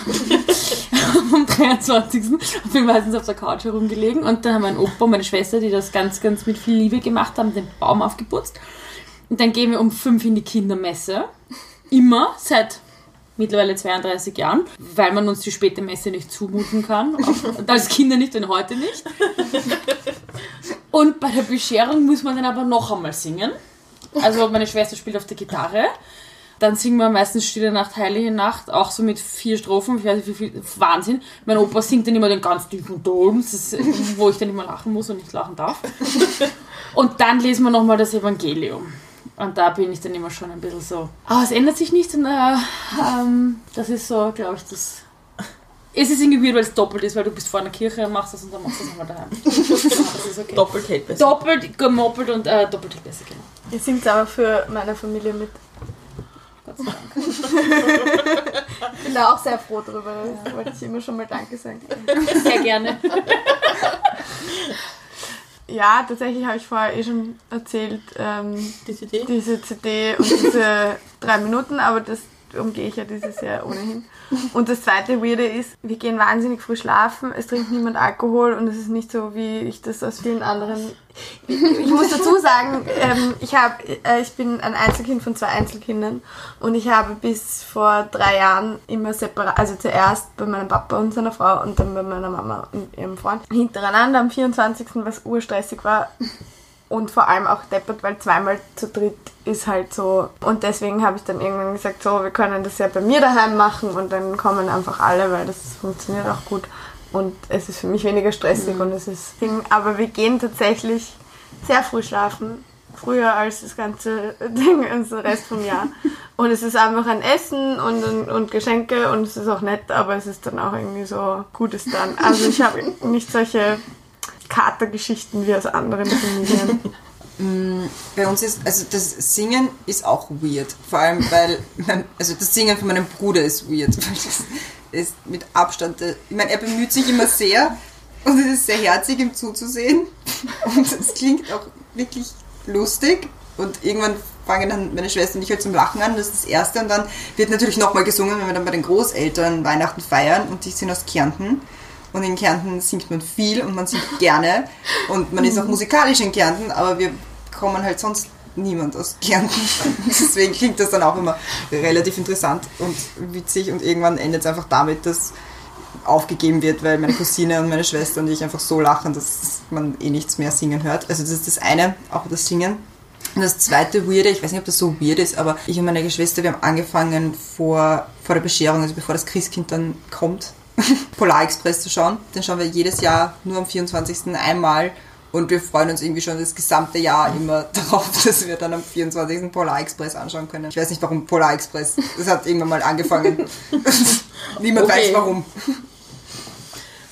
Am 23. und bin meistens auf der Couch herumgelegen. Und dann haben mein Opa und meine Schwester, die das ganz, ganz mit viel Liebe gemacht haben, den Baum aufgeputzt. Und dann gehen wir um fünf in die Kindermesse. Immer, seit mittlerweile 32 Jahren, weil man uns die späte Messe nicht zumuten kann. Als Kinder nicht und heute nicht. Und bei der Bescherung muss man dann aber noch einmal singen. Also meine Schwester spielt auf der Gitarre. Dann singen wir meistens Stille Nacht, Heilige Nacht, auch so mit vier Strophen, ich weiß nicht wie viel, Wahnsinn. Mein Opa singt dann immer den ganz tiefen Ton, wo ich dann immer lachen muss und nicht lachen darf. Und dann lesen wir nochmal das Evangelium. Und da bin ich dann immer schon ein bisschen so, ah, es ändert sich nicht. Und, äh, ähm, das ist so, glaube ich, das... Es ist irgendwie weird, weil es doppelt ist, weil du bist vor einer Kirche und machst das und dann machst du das nochmal daheim. Das ist okay.
Doppelt hält besser.
Doppelt, gemoppelt und äh, doppelt hält besser, genau.
Ihr singt aber für meine Familie mit. Ich bin da auch sehr froh drüber. Da wollte ich immer schon mal Danke sagen.
Sehr gerne.
Ja, tatsächlich habe ich vorher eh schon erzählt, ähm,
Die CD?
diese CD und diese drei Minuten, aber das umgehe ich ja dieses Jahr ohnehin. Und das zweite Weirde ist, wir gehen wahnsinnig früh schlafen, es trinkt niemand Alkohol und es ist nicht so, wie ich das aus vielen anderen... Ich muss dazu sagen, ähm, ich, hab, äh, ich bin ein Einzelkind von zwei Einzelkindern und ich habe bis vor drei Jahren immer separat, also zuerst bei meinem Papa und seiner Frau und dann bei meiner Mama und ihrem Freund, hintereinander am 24., was urstressig war, und vor allem auch deppert, weil zweimal zu dritt ist halt so. Und deswegen habe ich dann irgendwann gesagt, so, wir können das ja bei mir daheim machen und dann kommen einfach alle, weil das funktioniert auch gut. Und es ist für mich weniger stressig und es ist Ding. Aber wir gehen tatsächlich sehr früh schlafen. Früher als das ganze Ding, also der Rest vom Jahr. Und es ist einfach ein Essen und, und, und Geschenke und es ist auch nett, aber es ist dann auch irgendwie so Gutes dann. Also ich habe nicht solche Katergeschichten wie aus anderen Familien.
Bei uns ist, also das Singen ist auch weird. Vor allem, weil, mein, also das Singen von meinem Bruder ist weird. Weil das ist mit Abstand, ich meine, er bemüht sich immer sehr und es ist sehr herzig, ihm zuzusehen. Und es klingt auch wirklich lustig. Und irgendwann fangen dann meine Schwester und ich halt zum Lachen an, das ist das Erste. Und dann wird natürlich nochmal gesungen, wenn wir dann bei den Großeltern Weihnachten feiern und die sind aus Kärnten. Und in Kärnten singt man viel und man singt gerne. Und man ist auch musikalisch in Kärnten, aber wir kommen halt sonst niemand aus Kärnten. Deswegen klingt das dann auch immer relativ interessant und witzig und irgendwann endet es einfach damit, dass aufgegeben wird, weil meine Cousine und meine Schwester und ich einfach so lachen, dass man eh nichts mehr singen hört. Also das ist das eine, auch das Singen. Und das zweite Weirde, ich weiß nicht, ob das so weird ist, aber ich und meine Geschwister, wir haben angefangen vor, vor der Bescherung, also bevor das Christkind dann kommt, Polar Express zu schauen. Den schauen wir jedes Jahr nur am 24. einmal und wir freuen uns irgendwie schon das gesamte Jahr immer darauf, dass wir dann am 24. Polar Express anschauen können. Ich weiß nicht, warum Polar Express. Das hat irgendwann mal angefangen. Niemand
Okay.
weiß warum.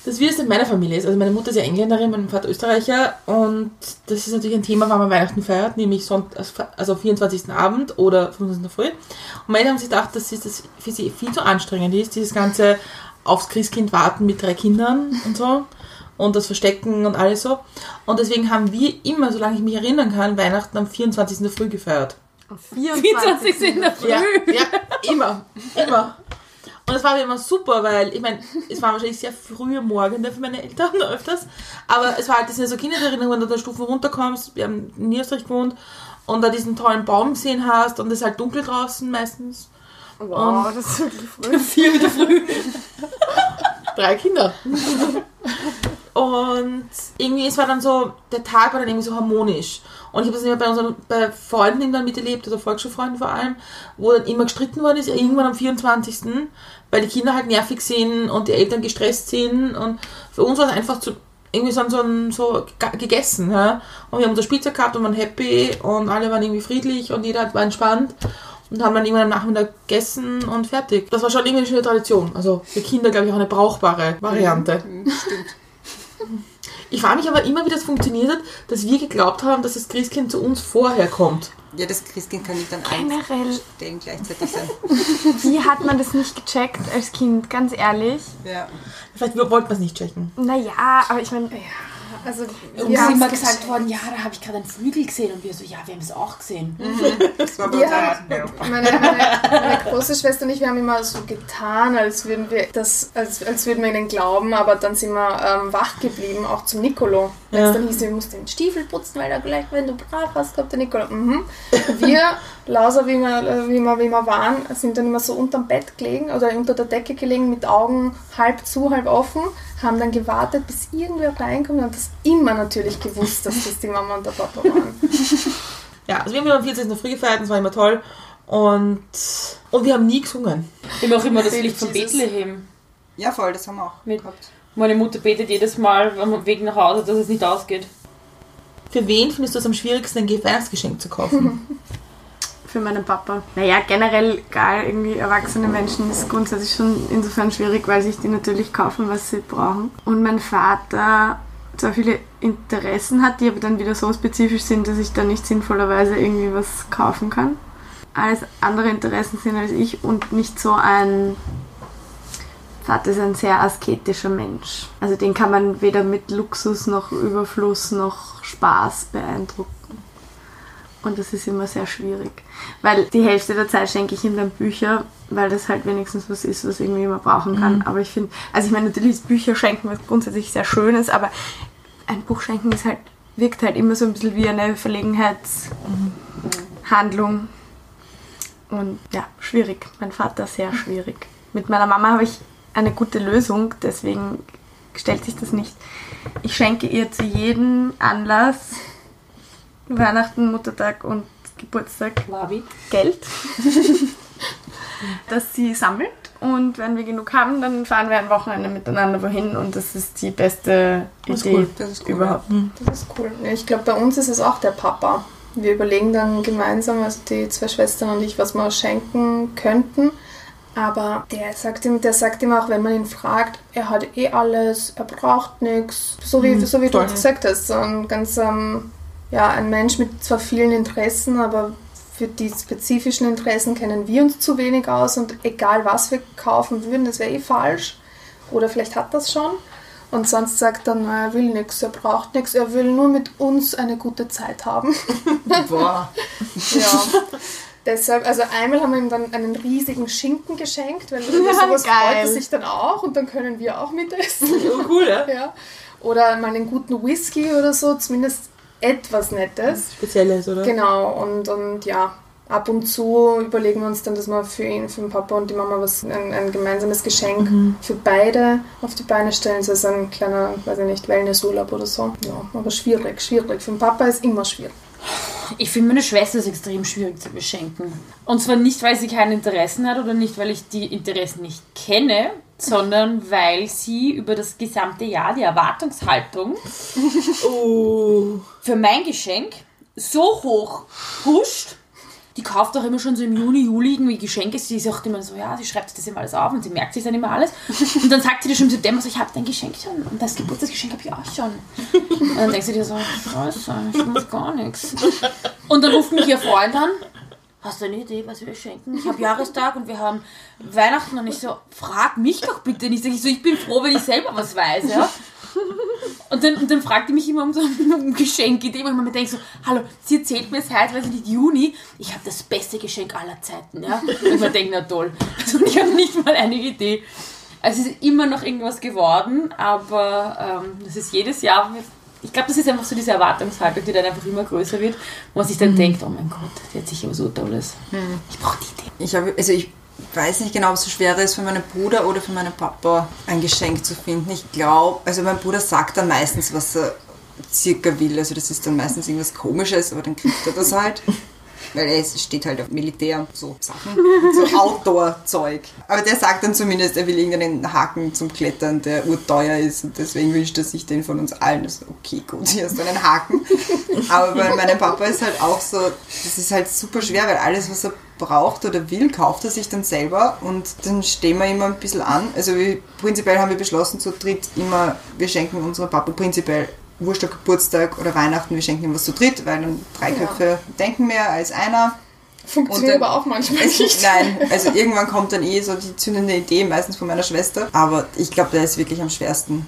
Das wie es in meiner Familie ist. Also meine Mutter ist ja Engländerin, mein Vater Österreicher und das ist natürlich ein Thema, wann man Weihnachten feiert, nämlich Sonnt also am 24. Abend oder 25. Früh. Und meine haben sich gedacht, dass es das für sie viel zu anstrengend ist, dieses ganze aufs Christkind warten mit drei Kindern und so und das Verstecken und alles so. Und deswegen haben wir immer, solange ich mich erinnern kann, Weihnachten am 24. in der Früh gefeiert.
Am
24. in der Früh.
Ja, ja, immer, immer. Und das war immer super, weil, ich meine, es waren wahrscheinlich sehr frühe Morgende für meine Eltern öfters, aber es war halt, das sind ja so Kindheitserinnerungen, wenn du da Stufen runterkommst, wir haben in Niederösterreich gewohnt und da diesen tollen Baum gesehen hast und es ist halt dunkel draußen meistens.
Wow, das ist wirklich früh.
Vier wieder früh. Drei Kinder. Und irgendwie, es war dann so, der Tag war dann irgendwie so harmonisch. Und ich habe das immer bei unseren bei Freunden irgendwann miterlebt, also Volksschulfreunden vor allem, wo dann immer gestritten worden ist, irgendwann am 24., weil die Kinder halt nervig sind und die Eltern gestresst sind. Und für uns war es einfach zu, irgendwie so, so, so gegessen. Ja? Und wir haben unser Spielzeug gehabt und waren happy und alle waren irgendwie friedlich und jeder war entspannt. Und haben dann irgendwann am Nachmittag gegessen und fertig. Das war schon irgendwie eine schöne Tradition. Also für Kinder, glaube ich, auch eine brauchbare Variante. Ich frage mich aber immer, wie das funktioniert hat, dass wir geglaubt haben, dass das Christkind zu uns vorher kommt.
Ja, das Christkind kann nicht an
Generell.
Stellen gleichzeitig sein.
Wie hat man das nicht gecheckt als Kind, ganz ehrlich?
Ja.
Vielleicht wollten wir es nicht checken.
Naja, aber ich meine,
Also,
ist
haben
immer
es
gesagt worden, ja, da habe ich gerade einen Flügel gesehen. Und wir so, ja, wir haben es auch gesehen.
Das war bei auch.
meine, meine, meine große Schwester und ich, wir haben immer so getan, als würden wir das, als, als würden wir ihnen glauben, aber dann sind wir ähm, wach geblieben, auch zum Nicolo. Wenn es
Ja.
dann hieß, wir mussten den Stiefel putzen, weil er gleich, wenn du brav hast, kommt der Nicolo. Mhm. Wir, lauser wie wir, wie, wir, wie wir waren, sind dann immer so unterm Bett gelegen oder unter der Decke gelegen, mit Augen halb zu, halb offen, haben dann gewartet, bis irgendwer reinkommt und haben das immer natürlich gewusst, dass das die Mama und der Papa waren.
Ja, also wir haben immer am 14. Früh gefeiert, das war immer toll. Und, und wir haben nie gesungen.
Wir haben auch immer das Lied von. Bethlehem.
Ja, voll, das haben wir auch
Mit-
gehabt.
Meine Mutter betet jedes Mal am Weg nach Hause, dass es nicht ausgeht.
Für wen findest du es am schwierigsten, ein Weihnachtsgeschenk zu kaufen?
Für meinen Papa. Naja, generell, egal, irgendwie erwachsene Menschen ist grundsätzlich schon insofern schwierig, weil sich die natürlich kaufen, was sie brauchen. Und mein Vater zwar viele Interessen hat, die aber dann wieder so spezifisch sind, dass ich da nicht sinnvollerweise irgendwie was kaufen kann. Alles andere Interessen sind als ich und nicht so ein Vater ist ein sehr asketischer Mensch. Also den kann man weder mit Luxus noch Überfluss noch Spaß beeindrucken. Und das ist immer sehr schwierig. Weil die Hälfte der Zeit schenke ich ihm dann Bücher, weil das halt wenigstens was ist, was irgendwie immer brauchen kann. Aber ich finde, also ich meine, natürlich ist Bücher schenken was grundsätzlich sehr Schönes, aber ein Buch schenken ist halt, wirkt halt immer so ein bisschen wie eine Verlegenheitshandlung. Und ja, schwierig. Mein Vater sehr schwierig. Mit meiner Mama habe ich eine gute Lösung, deswegen stellt sich das nicht. Ich schenke ihr zu jedem Anlass Weihnachten, Muttertag und Geburtstag
Wabi.
Geld, das sie sammelt. Und wenn wir genug haben, dann fahren wir ein Wochenende miteinander wohin und das ist die beste
Das ist
Idee
cool.
Das ist cool,
überhaupt.
Das ist cool. Ja, Ich glaube, bei uns ist es auch der Papa. Wir überlegen dann gemeinsam, also die zwei Schwestern und ich, was wir schenken könnten. Aber der sagt ihm, der sagt ihm auch, wenn man ihn fragt, er hat eh alles, er braucht nichts. So wie, so wie du gesagt hast. So ein ganz, ähm, ja, ein Mensch mit zwar vielen Interessen, aber für die spezifischen Interessen kennen wir uns zu wenig aus und egal was wir kaufen würden, das wäre eh falsch. Oder vielleicht hat das schon. Und sonst sagt er, na, er will nichts, er braucht nichts, er will nur mit uns eine gute Zeit haben.
Boah.
Ja. Deshalb, also einmal haben wir ihm dann einen riesigen Schinken geschenkt, weil über sowas
Geil.
freut er sich dann auch und dann können wir auch mitessen.
Oh, cool, ja?
ja. Oder mal einen guten Whisky oder so, zumindest etwas Nettes.
Spezielles, oder?
Genau, und, und ja, ab und zu überlegen wir uns dann, dass wir für ihn, für den Papa und die Mama was, ein, ein gemeinsames Geschenk für beide auf die Beine stellen. So ist ein kleiner, weiß ich nicht, Wellnessurlaub oder so. Ja, aber schwierig, schwierig. Für den Papa ist immer schwierig.
Ich finde meine Schwester ist extrem schwierig zu beschenken. Und zwar nicht, weil sie keine Interessen hat oder nicht, weil ich die Interessen nicht kenne, sondern weil sie über das gesamte Jahr die Erwartungshaltung
Oh.
für mein Geschenk so hoch pusht. Die kauft auch immer schon so im Juni, Juli irgendwie Geschenke. Sie sagt immer so, ja, sie schreibt sich das immer alles auf und sie merkt sich dann immer alles. Und dann sagt sie dir schon im September so, ich habe dein Geschenk schon und das Geburtstagsgeschenk habe ich auch schon. Und dann denkst du dir so, scheiße, ich muss gar nichts. Und dann ruft mich ihr Freund an. Hast du eine Idee, was wir schenken? Ich habe Jahrestag und wir haben Weihnachten und ich so, frag mich doch bitte nicht. Ich so, ich bin froh, wenn ich selber was weiß, ja. Und dann, und dann fragt die mich immer um so um Geschenkidee, weil man mir denkt so, hallo, sie erzählt mir seit, weiß ich nicht, Juni, ich habe das beste Geschenk aller Zeiten, ja. Und man denkt, na toll. Also ich habe nicht mal eine Idee. Also es ist immer noch irgendwas geworden, aber ähm, das ist jedes Jahr, ich glaube, das ist einfach so diese Erwartungshaltung, die dann einfach immer größer wird, wo man sich dann denkt, oh mein Gott, die hat sicher was so Tolles. Ich brauche die Idee.
Ich habe, also ich weiß nicht genau, ob es so schwer ist für meinen Bruder oder für meinen Papa ein Geschenk zu finden. Ich glaube, also mein Bruder sagt dann meistens, was er circa will. Also das ist dann meistens irgendwas Komisches, aber dann kriegt er das halt. Weil er ist- steht halt auf Militär und so Sachen, so Outdoor-Zeug. Aber der sagt dann zumindest, er will irgendeinen Haken zum Klettern, der urteuer ist und deswegen wünscht er sich den von uns allen. Das ist okay, gut, hier hast du einen Haken. Aber bei meinem Papa ist halt auch so, das ist halt super schwer, weil alles, was er braucht oder will, kauft er sich dann selber und dann stehen wir immer ein bisschen an. Also wir, prinzipiell haben wir beschlossen, zu dritt immer, wir schenken unserem Papa prinzipiell Wurscht der Geburtstag oder Weihnachten, wir schenken ihm was zu dritt, weil dann drei Köpfe denken mehr als einer.
Funktioniert
dann-
aber auch manchmal
Es,
nicht.
nein, also irgendwann kommt dann eh so die zündende Idee, meistens von meiner Schwester. Aber ich glaube, der ist wirklich am schwersten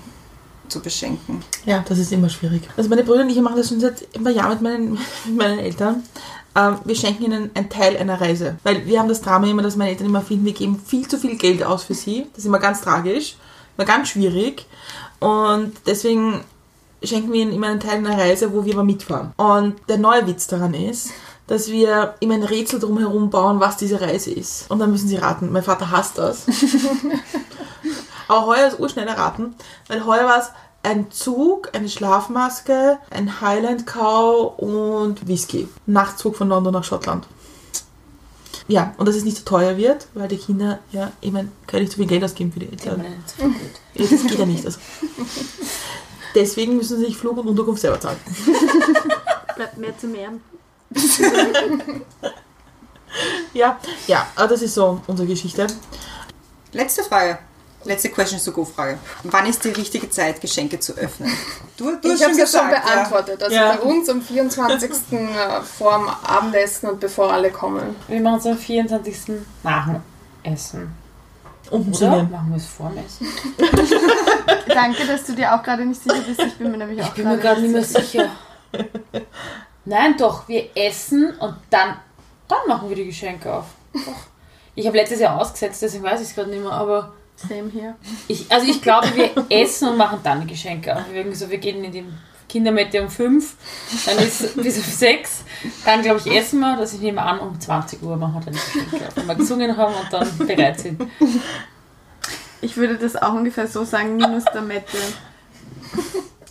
zu beschenken.
Ja, das ist immer schwierig. Also meine Brüder und ich machen das schon seit ein paar Jahren mit meinen, mit meinen Eltern. Ähm, wir schenken ihnen einen Teil einer Reise. Weil wir haben das Drama immer, dass meine Eltern immer finden, wir geben viel zu viel Geld aus für sie. Das ist immer ganz tragisch, immer ganz schwierig. Und deswegen schenken wir ihnen immer einen Teil einer Reise, wo wir aber mitfahren. Und der neue Witz daran ist, dass wir immer ein Rätsel drumherum bauen, was diese Reise ist. Und dann müssen sie raten. Mein Vater hasst das. Aber heuer ist urschnell erraten, weil heuer war es ein Zug, eine Schlafmaske, ein Highland Cow und Whisky. Nachtzug von London nach Schottland. Ja, und dass es nicht so teuer wird, weil die Kinder, ja, ich meine, können nicht so viel Geld ausgeben für die Eltern. Ja, das geht ja nicht. Also. Deswegen müssen sie sich Flug und Unterkunft selber zahlen.
Bleibt mehr zu mehr.
Ja, ja, aber das ist so unsere Geschichte.
Letzte Frage. Letzte Questions to Go Frage. Wann ist die richtige Zeit, Geschenke zu öffnen? Du, du
Ich habe es ja schon beantwortet. Also
Ja.
bei uns am 24. äh, vorm Abendessen und bevor alle kommen.
Wir machen es am 24. nach dem Essen.
Museum.
Machen wir es vor dem Essen?
Danke, dass du dir auch gerade nicht sicher bist. Ich bin mir nämlich auch
Ich bin mir gerade nicht mehr sicher. Nein, doch, wir essen und dann, dann machen wir die Geschenke auf. Doch. Ich habe letztes Jahr ausgesetzt, deswegen weiß ich es gerade nicht mehr, aber
Same hier.
ich, also ich glaube, wir essen und machen dann die Geschenke. Wir, so, wir gehen in die Kindermette um 5, dann ist bis um 6, dann glaube ich essen wir, das ich nehme an, um 20 Uhr machen wir dann die Geschenke. Wenn wir gesungen haben und dann bereit sind.
Ich würde das auch ungefähr so sagen, minus der Mette.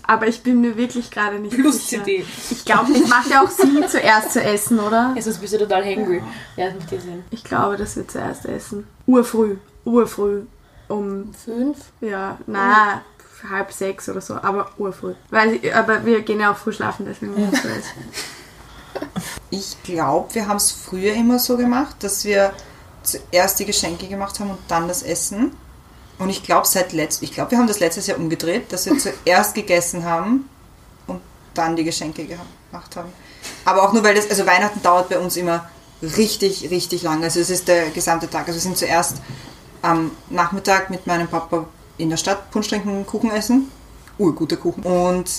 Aber ich bin mir wirklich gerade nicht
Plus
sicher.
CD.
Ich glaube, es macht ja auch Sinn, zuerst zu essen, oder?
Ja, sonst bist du total hangry. Ja, das macht dir Sinn.
Ich glaube, dass wir zuerst essen. Urfrüh. Urfrüh. Um
Fünf?
Ja, na, halb sechs oder so, aber urfrüh. Weil, aber wir gehen ja auch früh schlafen, deswegen das.
Ich glaube, wir haben es früher immer so gemacht, dass wir zuerst die Geschenke gemacht haben und dann das Essen. Und ich glaube, seit letzt, ich glaube, wir haben das letztes Jahr umgedreht, dass wir zuerst gegessen haben und dann die Geschenke gemacht haben. Aber auch nur, weil das, also Weihnachten dauert bei uns immer richtig, richtig lang. Also es ist der gesamte Tag. Also wir sind zuerst am Nachmittag mit meinem Papa in der Stadt Punsch trinken, Kuchen essen. Urguter Kuchen. Und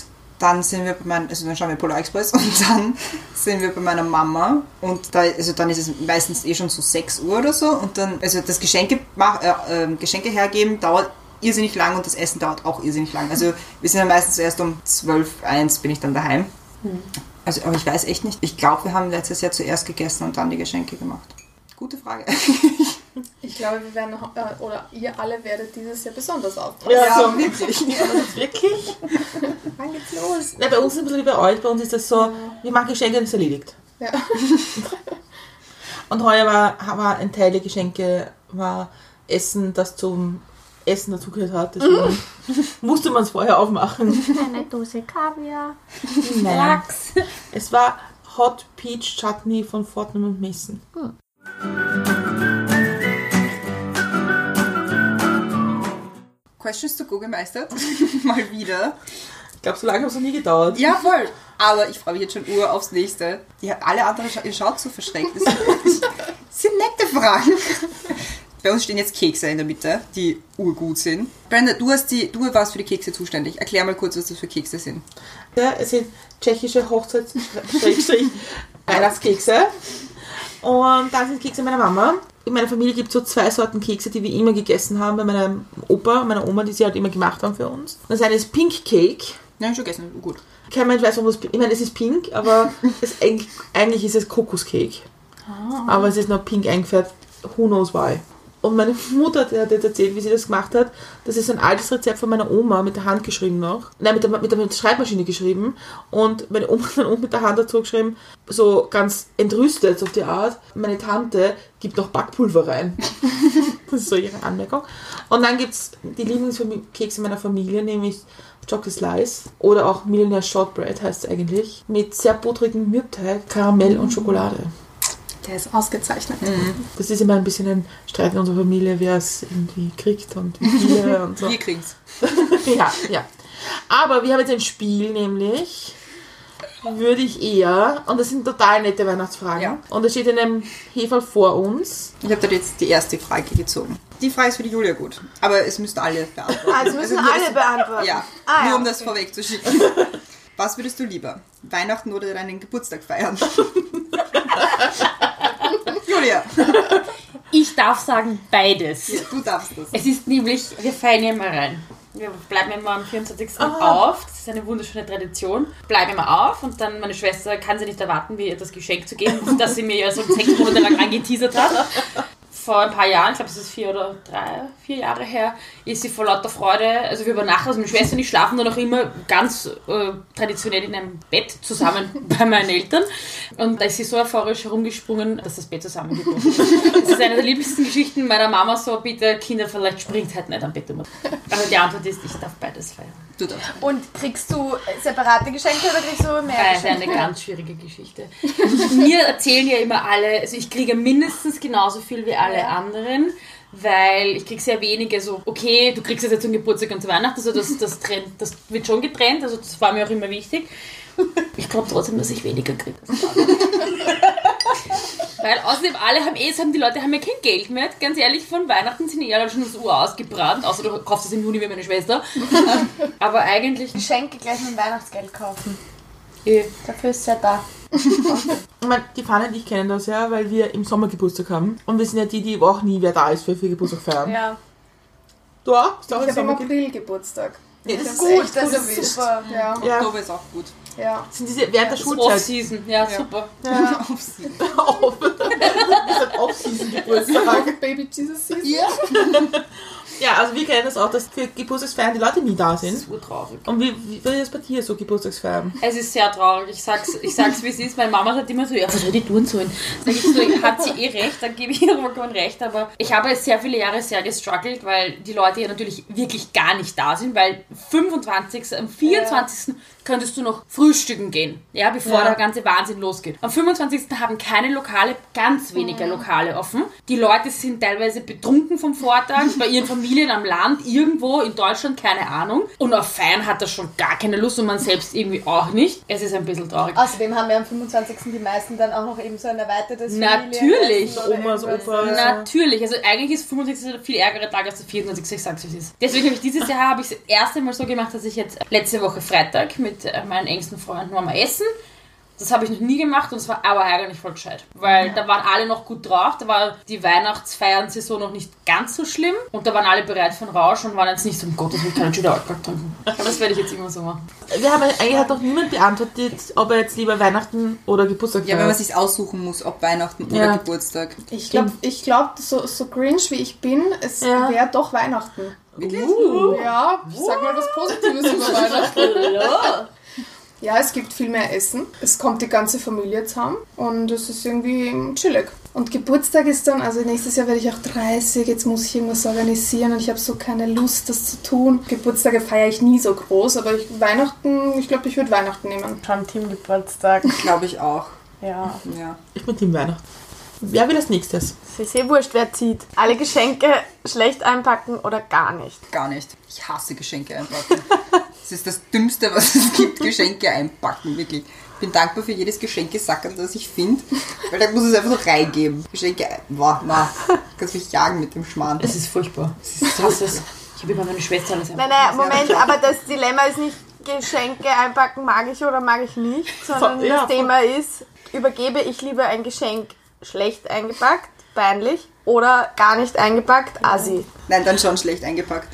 dann sind wir bei meinem, also dann schauen wir Polar Express und dann sind wir bei meiner Mama und da, also dann ist es meistens eh schon so 6 Uhr oder so und dann, also das Geschenke, äh, ähm, Geschenke hergeben dauert irrsinnig lang und das Essen dauert auch irrsinnig lang. Also wir sind dann meistens erst um 12, 1 bin ich dann daheim. Also, aber ich weiß echt nicht. Ich glaube, wir haben letztes Jahr zuerst gegessen und dann die Geschenke gemacht. Gute Frage.
Ich glaube, wir werden, noch- äh, oder ihr alle werdet dieses Jahr besonders aufpassen.
Ja, so.
wirklich.
Wirklich?
Wann geht's los?
Na, bei uns ist es ein bisschen wie bei euch. Bei uns ist das so, wir machen Geschenke und es ist erledigt.
Ja.
Und heuer war, war ein Teil der Geschenke war Essen, das zum Essen dazugehört hat. Deswegen musste man es vorher aufmachen.
Eine Dose Kaviar.
Nein.
Lachs.
Es war Hot Peach Chutney von Fortnum und Mason.
Questions to go gemeistert. Mal wieder.
Ich glaube, so lange hat es noch nie gedauert.
Ja, voll. Aber ich freue mich jetzt schon ur aufs nächste. Ja, alle anderen, ihr schaut so verschreckt. Das sind, das sind nette Fragen. Bei uns stehen jetzt Kekse in der Mitte, die urgut sind. Brenda, du, hast die, du warst für die Kekse zuständig. Erklär mal kurz, was das für Kekse sind.
Ja, es sind tschechische Hochzeits-Weihnachtskekse. Und dann sind Kekse meiner Mama. In meiner Familie gibt es so zwei Sorten Kekse, die wir immer gegessen haben. Bei meinem Opa, meiner Oma, die sie halt immer gemacht haben für uns. Das eine ist Pink Cake.
Ja, schon gegessen, gut.
Kein Mensch weiß, warum das. Ich meine, es ist pink, aber es, eigentlich, ist es Kokoscake. Aber es ist noch pink eingefärbt. Who knows why? Und meine Mutter die hat jetzt erzählt, wie sie das gemacht hat. Das ist ein altes Rezept von meiner Oma, mit der Hand geschrieben noch. Nein, mit der, mit der, mit der Schreibmaschine geschrieben. Und meine Oma hat dann auch mit der Hand dazu geschrieben, so ganz entrüstet auf die Art. Meine Tante gibt noch Backpulver rein. das ist so ihre Anmerkung. Und dann gibt es die Lieblingskekse meiner Familie, nämlich Chocolate Slice oder auch Millionaire Shortbread heißt es eigentlich, mit sehr butterigem Mürbeteig, Karamell und Schokolade.
Der ist ausgezeichnet.
Das ist immer ein bisschen ein Streit in unserer Familie, wer es irgendwie kriegt und wie viele und so.
Wir kriegen's.
ja, ja. Aber wir haben jetzt ein Spiel, nämlich würde ich eher, und das sind total nette Weihnachtsfragen,
Ja.
und es steht in einem Heferl vor uns.
Ich habe da jetzt die erste Frage gezogen. Die Frage ist für die Julia gut, aber es müssten alle beantworten.
Also müssen
nur
alle beantworten.
Ja,
Ah,
nur
ja,
um das
okay.
vorwegzuschicken. Was würdest du lieber? Weihnachten oder deinen Geburtstag feiern?
Darf sagen beides.
du darfst das.
Es ist nämlich, wir feiern ja immer rein. Wir bleiben immer am 24. auf. Das ist eine wunderschöne Tradition. Bleiben immer auf und dann meine Schwester kann sie nicht erwarten, mir das Geschenk zu geben, das sie mir ja so sechs Monate lang angeteasert hat. Vor ein paar Jahren, ich glaube, es ist vier oder drei, vier Jahre her, ist sie vor lauter Freude, also wir übernachten, also meine Schwester und ich schlafen dann auch immer ganz äh, traditionell in einem Bett zusammen bei meinen Eltern. Und da ist sie so euphorisch herumgesprungen, dass das Bett zusammengebrochen ist. Das ist eine der liebsten Geschichten meiner Mama, so bitte Kinder, vielleicht springt halt nicht am Bett um. Also die Antwort ist, ich darf beides feiern.
Du darfst.
Und kriegst du separate Geschenke oder kriegst du mehr
Das ist
Geschenke?
eine ganz schwierige Geschichte. Mir erzählen ja immer alle, also ich kriege mindestens genauso viel wie alle anderen, weil ich kriege sehr wenige so, okay, du kriegst es jetzt zum Geburtstag und zu Weihnachten, also das, das, trennt, das wird schon getrennt, also das war mir auch immer wichtig. Ich glaube trotzdem, dass ich weniger kriege. Weil außerdem alle haben eh, haben die Leute haben ja kein Geld mehr. Ganz ehrlich, von Weihnachten sind eh alle schon das Uhr ausgebrannt, außer du kaufst es im Juni wie meine Schwester. Aber eigentlich
Geschenke gleich mit dem Weihnachtsgeld kaufen.
Eh.
Dafür ist es ja da.
Ich meine, die Fahne und ich kennen das ja, weil wir im Sommer Geburtstag haben. Und wir sind ja die, die auch nie wer da ist für, für Geburtstag feiern.
Ja.
Du auch? Hast du auch
Ich habe im April Geburtstag.
Ja, das
Das
ist
ist
gut.
echt
das
gut
ist super.
Ja,
Ja,
Oktober ist auch gut.
ja.
sind diese während der
Das
Schulzeit.
Off-Season, ja, super.
Ja. Off. Das ist ein Off-Season-Geburtstag.
Baby Jesus Season.
Ja. Ja, also wir kennen das auch, dass für Geburtstagsfeiern die Leute nie da sind.
Urtraurig.
Und wie, wie wie ist das bei dir so, Geburtstagsfeiern?
Es ist sehr traurig. Ich sag's, ich sag's wie es ist. Meine Mama sagt immer so, ja, was soll die tun sollen? Sag ich so, hat sie eh recht, dann gebe ich ihr vollkommen recht. Aber ich habe sehr viele Jahre sehr gestruggelt, weil die Leute ja natürlich wirklich gar nicht da sind, weil 25. am 24. könntest du noch frühstücken gehen, ja, bevor
Ja.
der ganze Wahnsinn losgeht. Am 25. haben keine Lokale, ganz wenige Lokale offen. Die Leute sind teilweise betrunken vom Vortag, bei ihren Familien am Land, irgendwo in Deutschland, keine Ahnung. Und auf Feiern hat das schon gar keine Lust und man selbst irgendwie auch nicht. Es ist ein bisschen traurig.
Außerdem haben wir am 25. die meisten dann auch noch eben so ein erweitertes
Natürlich.
Omas. Opas.
Ja.
Natürlich, also eigentlich ist 65. der viel ärgere Tag als der 24. Ich sag's wie es ist. Deswegen habe ich dieses Jahr habe ich das erste Mal so gemacht, dass ich jetzt letzte Woche Freitag mit äh, meinen engsten Freunden wir essen. Das habe ich noch nie gemacht und es war aber eigentlich voll gescheit. Weil da waren alle noch gut drauf, da war die Weihnachtsfeiern-Saison noch nicht ganz so schlimm und da waren alle bereit für einen Rausch und waren jetzt nicht so, um Gottes Willen, kann ich wieder Alkohol trinken. Aber das werde ich jetzt immer so machen.
Wir haben eigentlich hat noch niemand beantwortet, ob er jetzt lieber Weihnachten oder Geburtstag
Ja, wenn man sich aussuchen muss, ob Weihnachten oder
Ja.
Geburtstag.
Ich glaube, ich glaub, so, so cringe wie ich bin, es
Ja.
wäre doch Weihnachten.
Wirklich?
Ja, ich sag mal was Positives über Weihnachten. Ja, es gibt viel mehr Essen. Es kommt die ganze Familie zusammen und es ist irgendwie chillig. Und Geburtstag ist dann, also nächstes Jahr werde ich auch 30, jetzt muss ich irgendwas organisieren und ich habe so keine Lust, das zu tun. Geburtstage feiere ich nie so groß, aber ich, Weihnachten, ich glaube, ich würde Weihnachten nehmen.
Schon Teamgeburtstag.
Glaube ich auch.
Ja.
Ja.
Ich bin Team Weihnachten. Wer will als nächstes?
Es ist eh wurscht, wer zieht. Alle Geschenke schlecht einpacken oder gar nicht.
Gar nicht. Ich hasse Geschenke einpacken. Das ist das Dümmste, was es gibt, Geschenke einpacken, wirklich. Ich bin dankbar für jedes Geschenkesacken, das ich finde, weil da muss es einfach so reingeben. Geschenke, boah, na, kannst mich jagen mit dem Schmarrn.
Es ist furchtbar. Es ist, das ist, ich habe über meine Schwester alles
Nein, nein, Moment, aber das Dilemma ist nicht, Geschenke einpacken mag ich oder mag ich nicht, sondern
ja,
das. Thema ist, übergebe ich lieber ein Geschenk schlecht eingepackt, peinlich, oder gar nicht eingepackt, assi.
Nein, dann schon schlecht eingepackt.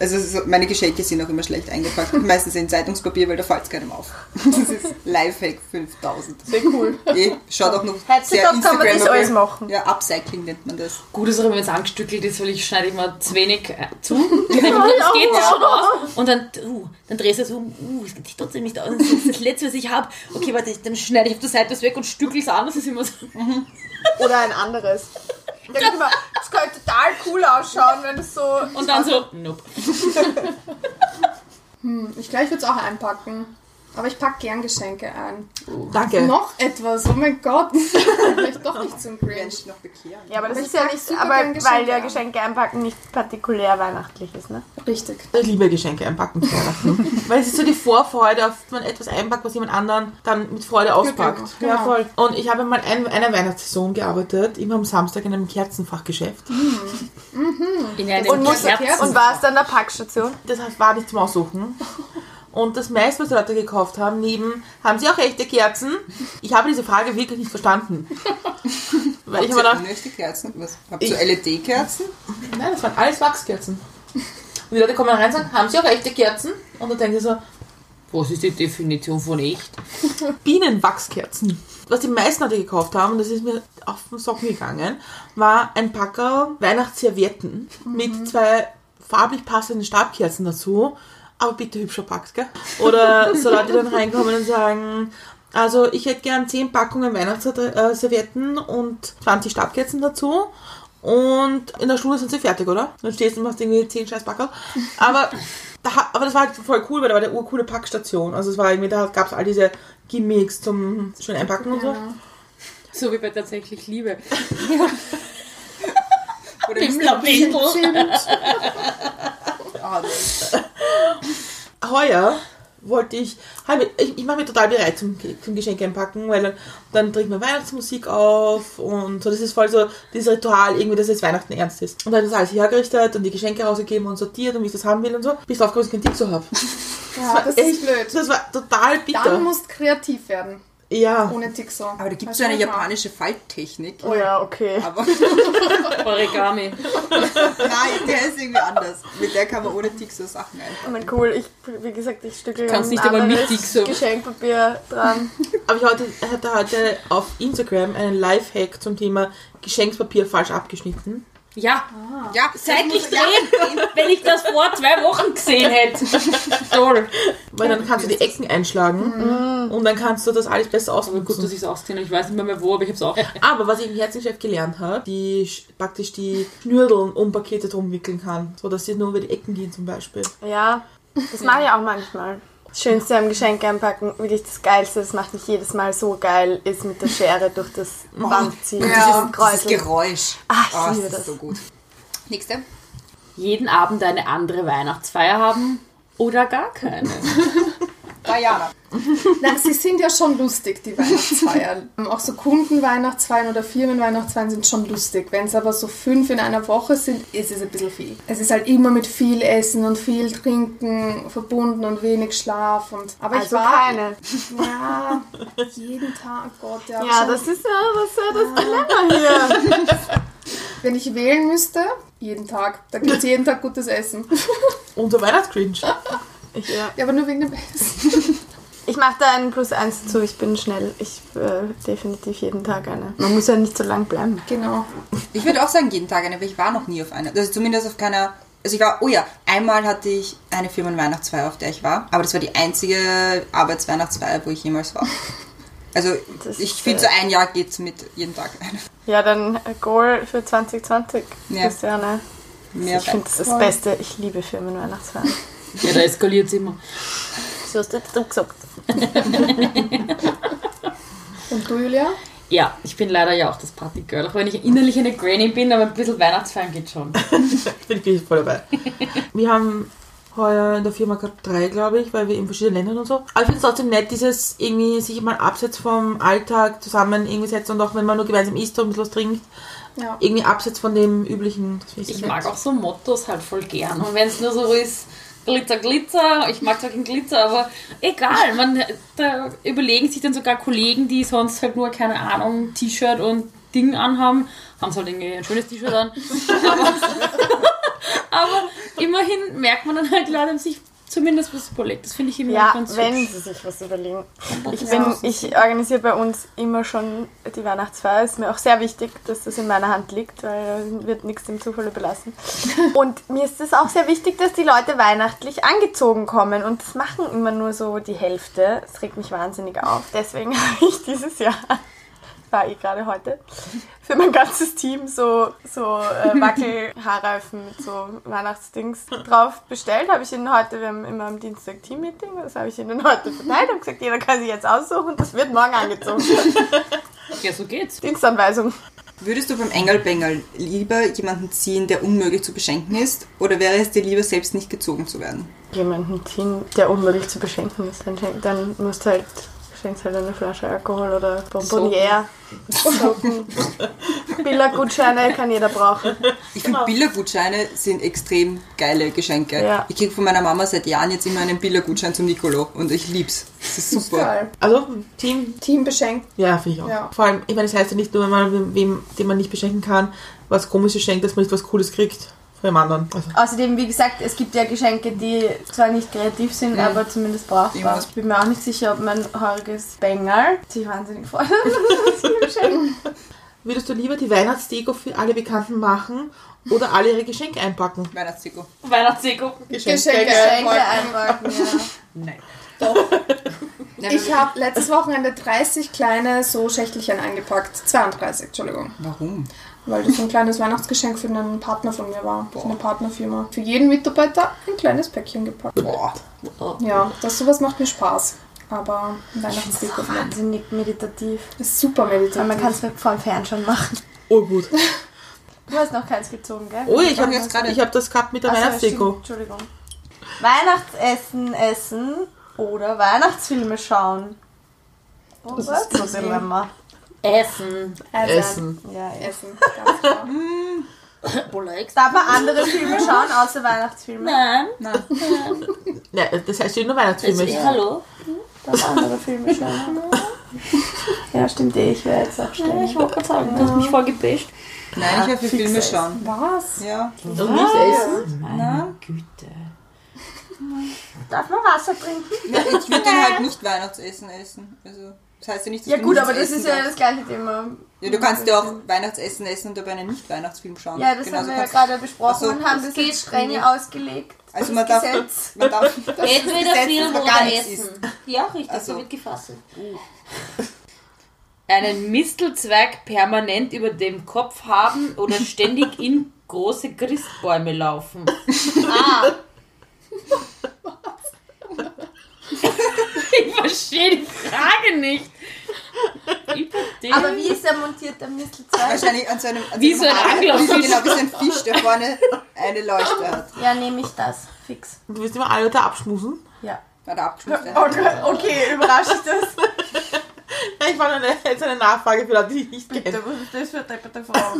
Also meine Geschenke sind auch immer schlecht eingepackt. Meistens in Zeitungspapier, weil da fällt es keinem auf. Das ist Lifehack 5000.
Sehr cool.
Eh, schaut auch noch
Heutzutage
sehr
kann man das alles machen.
Ja, Upcycling nennt man das.
Gut ist auch, wenn es angestückelt ist, weil ich schneide immer zu wenig äh, zu. das geht das schon aus. Und dann, uh, dann drehst du es um, uh, es geht sich trotzdem nicht aus. Das ist das Letzte, was ich habe. Okay, warte, dann schneide ich auf der Seite was weg und stückel es an. Das ist immer so.
Oder ein anderes. Ich denke immer, das könnte total cool ausschauen, wenn es so...
Und dann so, nope.
Ich gleich würde es auch einpacken. Aber ich packe gern Geschenke ein.
Danke.
Noch etwas, oh mein Gott. Vielleicht doch nicht zum
sich noch bekehren.
Ja, aber das
Aber
ist ja nicht,
super
aber weil ja. Geschenke einpacken nicht partikulär weihnachtlich ist, ne?
Richtig.
Ich liebe Geschenke einpacken zu Weihnachten. Weil es ist so die Vorfreude, auf man etwas einpackt, was jemand anderen dann mit Freude auspackt.
genau.
Ja, voll. Und ich habe mal ein, eine Weihnachtssaison gearbeitet, immer am Samstag in einem Kerzenfachgeschäft.
In einem
Und, muss,
Kerzen-
und war es dann der Packstation?
Das heißt, war nicht zum Aussuchen. Und das meiste, was die Leute gekauft haben, neben, haben sie auch echte Kerzen? Ich habe diese Frage wirklich nicht verstanden. Weil ich
Habt
habe
ihr
gedacht,
unechte Kerzen? Was? Habt ihr LED-Kerzen?
nein, das waren alles Wachskerzen. Und die Leute kommen rein und sagen, haben sie auch echte Kerzen? Und dann denken sie so,
Was ist die Definition von echt?
Bienenwachskerzen. Was die meisten Leute gekauft haben, und das ist mir auf den Socken gegangen, war ein Packer Weihnachtsservietten mit zwei farblich passenden Stabkerzen dazu. Aber bitte hübscher Pack, gell? Oder so Leute, dann reinkommen und sagen, also ich hätte gern 10 Packungen Weihnachtsservietten und 20 Stabkerzen dazu. Und in der Stunde sind sie fertig, oder? Dann stehst du und machst irgendwie 10 scheiß Packerl. Aber, da, aber das war halt voll cool, weil da war der urcoole Packstation. Also es war irgendwie, da gab es all diese Gimmicks zum schön einpacken und so.
So wie bei tatsächlich Liebe.
Oder
Im Lavendel.
Das-
Heuer wollte ich, ich, ich, ich mache mich total bereit zum, zum Geschenk einpacken, weil dann, dann trinkt man Weihnachtsmusik auf und so, das ist voll so dieses Ritual, irgendwie, dass es Weihnachten ernst ist. Und dann ist alles hergerichtet und die Geschenke rausgegeben und sortiert und wie ich das haben will und so, bis drauf kommt, dass ich keinen Tick so habe.
Ja, das ist blöd.
Das war total bitter.
Dann musst kreativ werden.
Ja.
Ohne Tixo.
Aber da gibt es so eine japanische Falttechnik.
Oh ja, okay.
Aber
Origami.
nein, der ist irgendwie anders. Mit der kann man ohne Tick so Sachen ein.
Ich mein, cool, ich, wie gesagt, ich stückel
Kannst
ein
nicht einmal mit Dixo.
Geschenkpapier dran.
Aber ich hatte, hatte heute auf Instagram einen Lifehack zum Thema Geschenkspapier falsch abgeschnitten.
Ja,
Ja,
seitlich
ja,
drehen, wenn ich das vor zwei Wochen gesehen hätte. Toll.
Weil dann kannst du die Ecken einschlagen und dann kannst du das alles besser ausnutzen.
gut, dass ich es ausgesehen habe. Ich weiß nicht mehr, mehr wo, aber ich habe es auch.
Aber was ich im Herzenchef gelernt habe, die sch- praktisch die Schnürdeln um Pakete drum wickeln kann, so dass sie nur über die Ecken gehen zum Beispiel.
Ja, das mache ich auch manchmal. Das Schönste am Geschenk einpacken, wirklich das Geilste, das macht mich jedes Mal so geil, ist mit der Schere durch das Band ziehen.
Ja,
Dieses
dieses
Kräusel.
Geräusch.
Ah, ich
Ah,
liebe
das
das.
ist so gut. Nächste.
Jeden Abend eine andere Weihnachtsfeier haben oder gar keine.
Diana.
Nein, sie sind ja schon lustig, die Weihnachtsfeiern. Auch so Kundenweihnachtsfeiern oder Firmenweihnachtsfeiern sind schon lustig. Wenn es aber so fünf in einer Woche sind, ist es ein bisschen viel. Es ist halt immer mit viel Essen und viel Trinken verbunden und wenig Schlaf. Und, aber ich
Also
war...
keine.
Ja, jeden Tag, Gott, ja.
Ja,
schon.
das ist ja das, ist ja das Dilemma hier.
Wenn ich wählen müsste, jeden Tag. Da gibt es jeden Tag gutes Essen.
Unser Weihnachtsgrinch.
Ich, ja.
Ja, aber nur wegen dem Essen.
ich mache da einen Plus eins dazu, ich bin schnell. Ich äh, definitiv jeden Tag eine. Man muss ja nicht so lang bleiben.
Genau.
Ich würde auch sagen, jeden Tag eine, aber ich war noch nie auf einer. Also zumindest auf keiner. Also ich war, oh ja, einmal hatte ich eine Firmenweihnachtsfeier, auf der ich war. Aber das war die einzige Arbeitsweihnachtsfeier, wo ich jemals war. Also
Das
ich finde, so ein Jahr geht's mit jeden Tag eine.
Ja, dann äh, Goal für 2020.
Ja.
Christiane.
Mehr
ich finde das das Beste. Ich liebe Firmenweihnachtsfeiern.
Ja, da eskaliert es immer.
So hast du jetzt dann gesagt.
Und du, Julia?
Ja, ich bin leider ja auch das Partygirl. Auch wenn ich innerlich eine Granny bin, aber ein bisschen Weihnachtsfeiern geht schon.
Bin ich voll dabei. Wir haben heuer in der Firma gehabt drei, glaube ich, weil wir in verschiedenen Ländern und so. Aber ich finde es trotzdem nett, dieses irgendwie sich mal abseits vom Alltag zusammen irgendwie setzen und auch wenn man nur gemeinsam isst und ein bisschen was trinkt,
Ja.
irgendwie abseits von dem üblichen.
Ich
sehr
mag auch so Mottos halt voll gern. Und wenn es nur so ist, Glitzer, Glitzer, ich mag zwar keinen Glitzer, aber egal. Man, da überlegen sich dann sogar Kollegen, die sonst halt nur, keine Ahnung, T-Shirt und Ding anhaben, haben sie halt irgendwie ein schönes T-Shirt an. Aber, aber immerhin merkt man dann halt, Leute haben sich zumindest was überlegt. Das finde ich immer
Ja,
ganz
wenn
hübsch.
sie sich was überlegen. Ich, bin, ich organisiere bei uns immer schon die Weihnachtsfeier. Ist mir auch sehr wichtig, dass das in meiner Hand liegt, weil wird nichts dem Zufall überlassen. Und mir ist es auch sehr wichtig, dass die Leute weihnachtlich angezogen kommen. Und das machen immer nur so die Hälfte. Das regt mich wahnsinnig auf. Deswegen habe ich dieses Jahr war ich gerade heute, für mein ganzes Team so, so äh, Wackelhaarreifen mit so Weihnachtsdings drauf bestellt. Habe ich ihnen heute, wir haben immer am Dienstag Teammeeting, das habe ich ihnen heute verteilt und gesagt, jeder kann sich jetzt aussuchen, das wird morgen angezogen.
Ja, so geht's.
Dienstanweisung.
Würdest du beim Engelbengel lieber jemanden ziehen, der unmöglich zu beschenken ist, oder wäre es dir lieber, selbst nicht gezogen zu werden?
Jemanden ziehen, der unmöglich zu beschenken ist, dann, dann musst du halt, schenkst halt eine Flasche Alkohol oder Bonbonniere. Socken. Billergutscheine kann jeder brauchen.
Ich finde, Billergutscheine sind extrem geile Geschenke.
Ja.
Ich kriege von meiner Mama seit Jahren jetzt immer einen Billergutschein zum Nicolo und ich lieb's. Das ist super.
Geil.
Also, Team,
Team beschenkt.
ja, finde ich auch.
Ja.
Vor allem, ich meine, das heißt ja nicht nur, wenn man wem- wem, den man nicht beschenken kann, was komisches schenkt, dass man nicht was Cooles kriegt dem anderen. Also,
Außerdem, wie gesagt, es gibt ja Geschenke, die zwar nicht kreativ sind, aber zumindest brauchbar. Ich bin mir auch nicht sicher, ob mein heuriges Bengal sich wahnsinnig freut, dass ich ihm
würdest du lieber die Weihnachtsdeko für alle Bekannten machen oder alle ihre Geschenke einpacken?
Weihnachtsdeko.
Weihnachtsdeko.
Geschenke.
Geschenke einpacken, ja.
Nein.
Ich habe letztes Wochenende 30 kleine so Schächtelchen eingepackt. 32, Entschuldigung.
Warum?
Weil das so ein kleines Weihnachtsgeschenk für einen Partner von mir war. Für eine Partnerfirma. Für jeden Mitarbeiter ein kleines Päckchen gepackt.
Boah.
Ja, das sowas macht mir Spaß. Aber Weihnachtsdeko ist
Wahnsinnig meditativ.
ist super meditativ.
Weil man kann es vor dem Fernsehen machen.
Oh, gut.
Du hast noch keins gezogen, gell?
Oh, ich habe
jetzt gerade-
ich hab das gehabt mit der
Ach so,
Weihnachtsdeko.
Entschuldigung. Weihnachtsessen essen oder Weihnachtsfilme schauen. Oh,
Das
was
ist
ist so. Dilemma?
Essen.
Also,
Essen.
Ja, ja.
Essen, ganz klar.
Bolex.
Darf man andere Filme schauen, außer Weihnachtsfilme?
Nein.
Nein.
Ja, das heißt ja nur Weihnachtsfilme.
Also, hallo?
Darf man andere Filme schauen? Ja, stimmt eh, ich wäre jetzt auch
Ja,
ständig.
ich wollte gerade sagen, du hast mich voll gebasht.
Nein, ich will für Filme
es.
schauen.
Was?
Ja.
Und nicht essen.
Meine Güte.
Darf man Wasser trinken?
ja ich würde dann halt nicht Weihnachtsessen essen. Also, das heißt ja nicht, dass
Ja
du
gut,
nichts
aber das
essen
ist ja
darfst.
das gleiche Thema.
Ja, du kannst ja auch Weihnachtsessen essen und dabei einen Nicht-Weihnachtsfilm schauen.
Ja, das
Genauso
haben wir ja
kannst-
gerade besprochen und haben
das
das
geht
jetzt streng
nicht.
ausgelegt.
Also
das
man darf,
Gesetz.
man darf
Entweder
Gesetz,
Film oder
nichts
Essen. Ja, richtig,
so.
so wird gefasst. Einen Mistelzweig permanent über dem Kopf haben oder ständig in große Christbäume laufen.
Ah,
Ich verstehe die Frage nicht. Den
aber wie ist der montiert, der Mistelzweig?
wahrscheinlich an so einem, an
Wie
so einem
ein Anglerfisch.
Genau, wie so ein Fisch, der vorne eine Leuchte hat.
Ja, nehme ich das. Fix.
Und du wirst immer alle da abschmusen.
Ja.
Hat er.
Okay, okay überrascht das.
Ja, ich war eine, jetzt eine Nachfrage für Leute, die ich nicht kenne.
was ist das für eine Frau?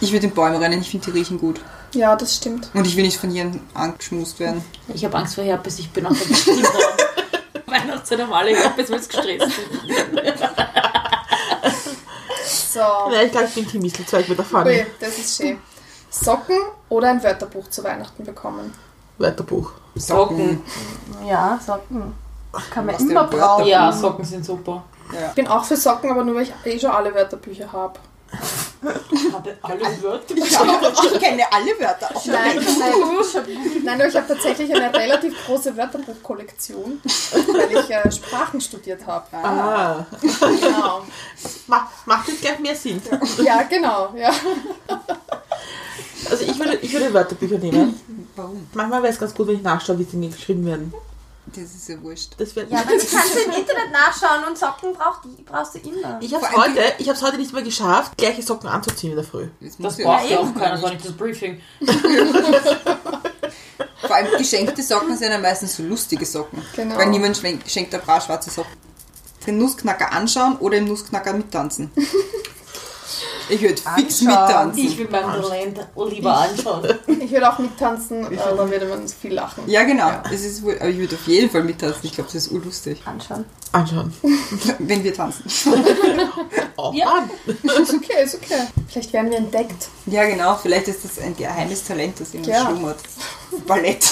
Ich würde in Bäume rennen, ich finde die riechen gut.
Ja, das stimmt.
Und ich will nicht von jedem angeschmust werden.
Ich habe Angst vor Herpes, ich bin auch ein. Weihnachtszeit haben alle Herpes, weil es gestresst sind.
So.
Ja, ich glaube, ich bin Team Mistelzweig mit der Pfanne.
Ui, das ist schön. Socken oder ein Wörterbuch zu Weihnachten bekommen?
Wörterbuch.
Socken.
Ja, Socken. Kann man immer brauchen.
Ja, Socken sind super.
Ich bin auch für Socken, aber nur weil ich eh schon alle Wörterbücher habe.
Ich habe alle Wörter.
Ich kenne alle Wörter. Auch
Nein, nein,
Nein, ich habe tatsächlich eine relativ große Wörterbuchkollektion, weil ich äh, Sprachen studiert habe.
Ah.
Genau.
Macht, macht jetzt gleich mehr Sinn.
Ja, genau. Ja.
Also ich würde, ich würde Wörterbücher nehmen.
Warum?
Manchmal wäre es ganz gut, wenn ich nachschaue, wie Dinge geschrieben werden.
Das ist ja wurscht.
Das
Ja, aber das kannst du im Internet nachschauen und Socken braucht, brauchst du immer.
ich habe es
Vor
heute, ich hab's heute nicht mehr geschafft, gleiche Socken anzuziehen in der Früh.
Das,
Das braucht ja auch keiner, das war nicht das Briefing.
Vor allem geschenkte Socken sind ja meistens so lustige Socken.
Genau.
Weil niemand schenkt ein paar schwarze Socken. Den Nussknacker anschauen oder im Nussknacker mittanzen. Ich würde fix mittanzen.
Ich will beim Talent lieber anschauen.
Ich würde auch mittanzen, da würde man viel lachen.
Ja, genau. Es ist wohl, aber ich würde auf jeden Fall mittanzen. Ich glaube, das ist urlustig.
Anschauen.
Anschauen.
Wenn wir tanzen.
Auch
Ja.
Ist okay, ist okay. Vielleicht werden wir entdeckt.
Ja, genau. Vielleicht ist das ein geheimes Talent, das in uns
Ja.
schlummert. Ballett.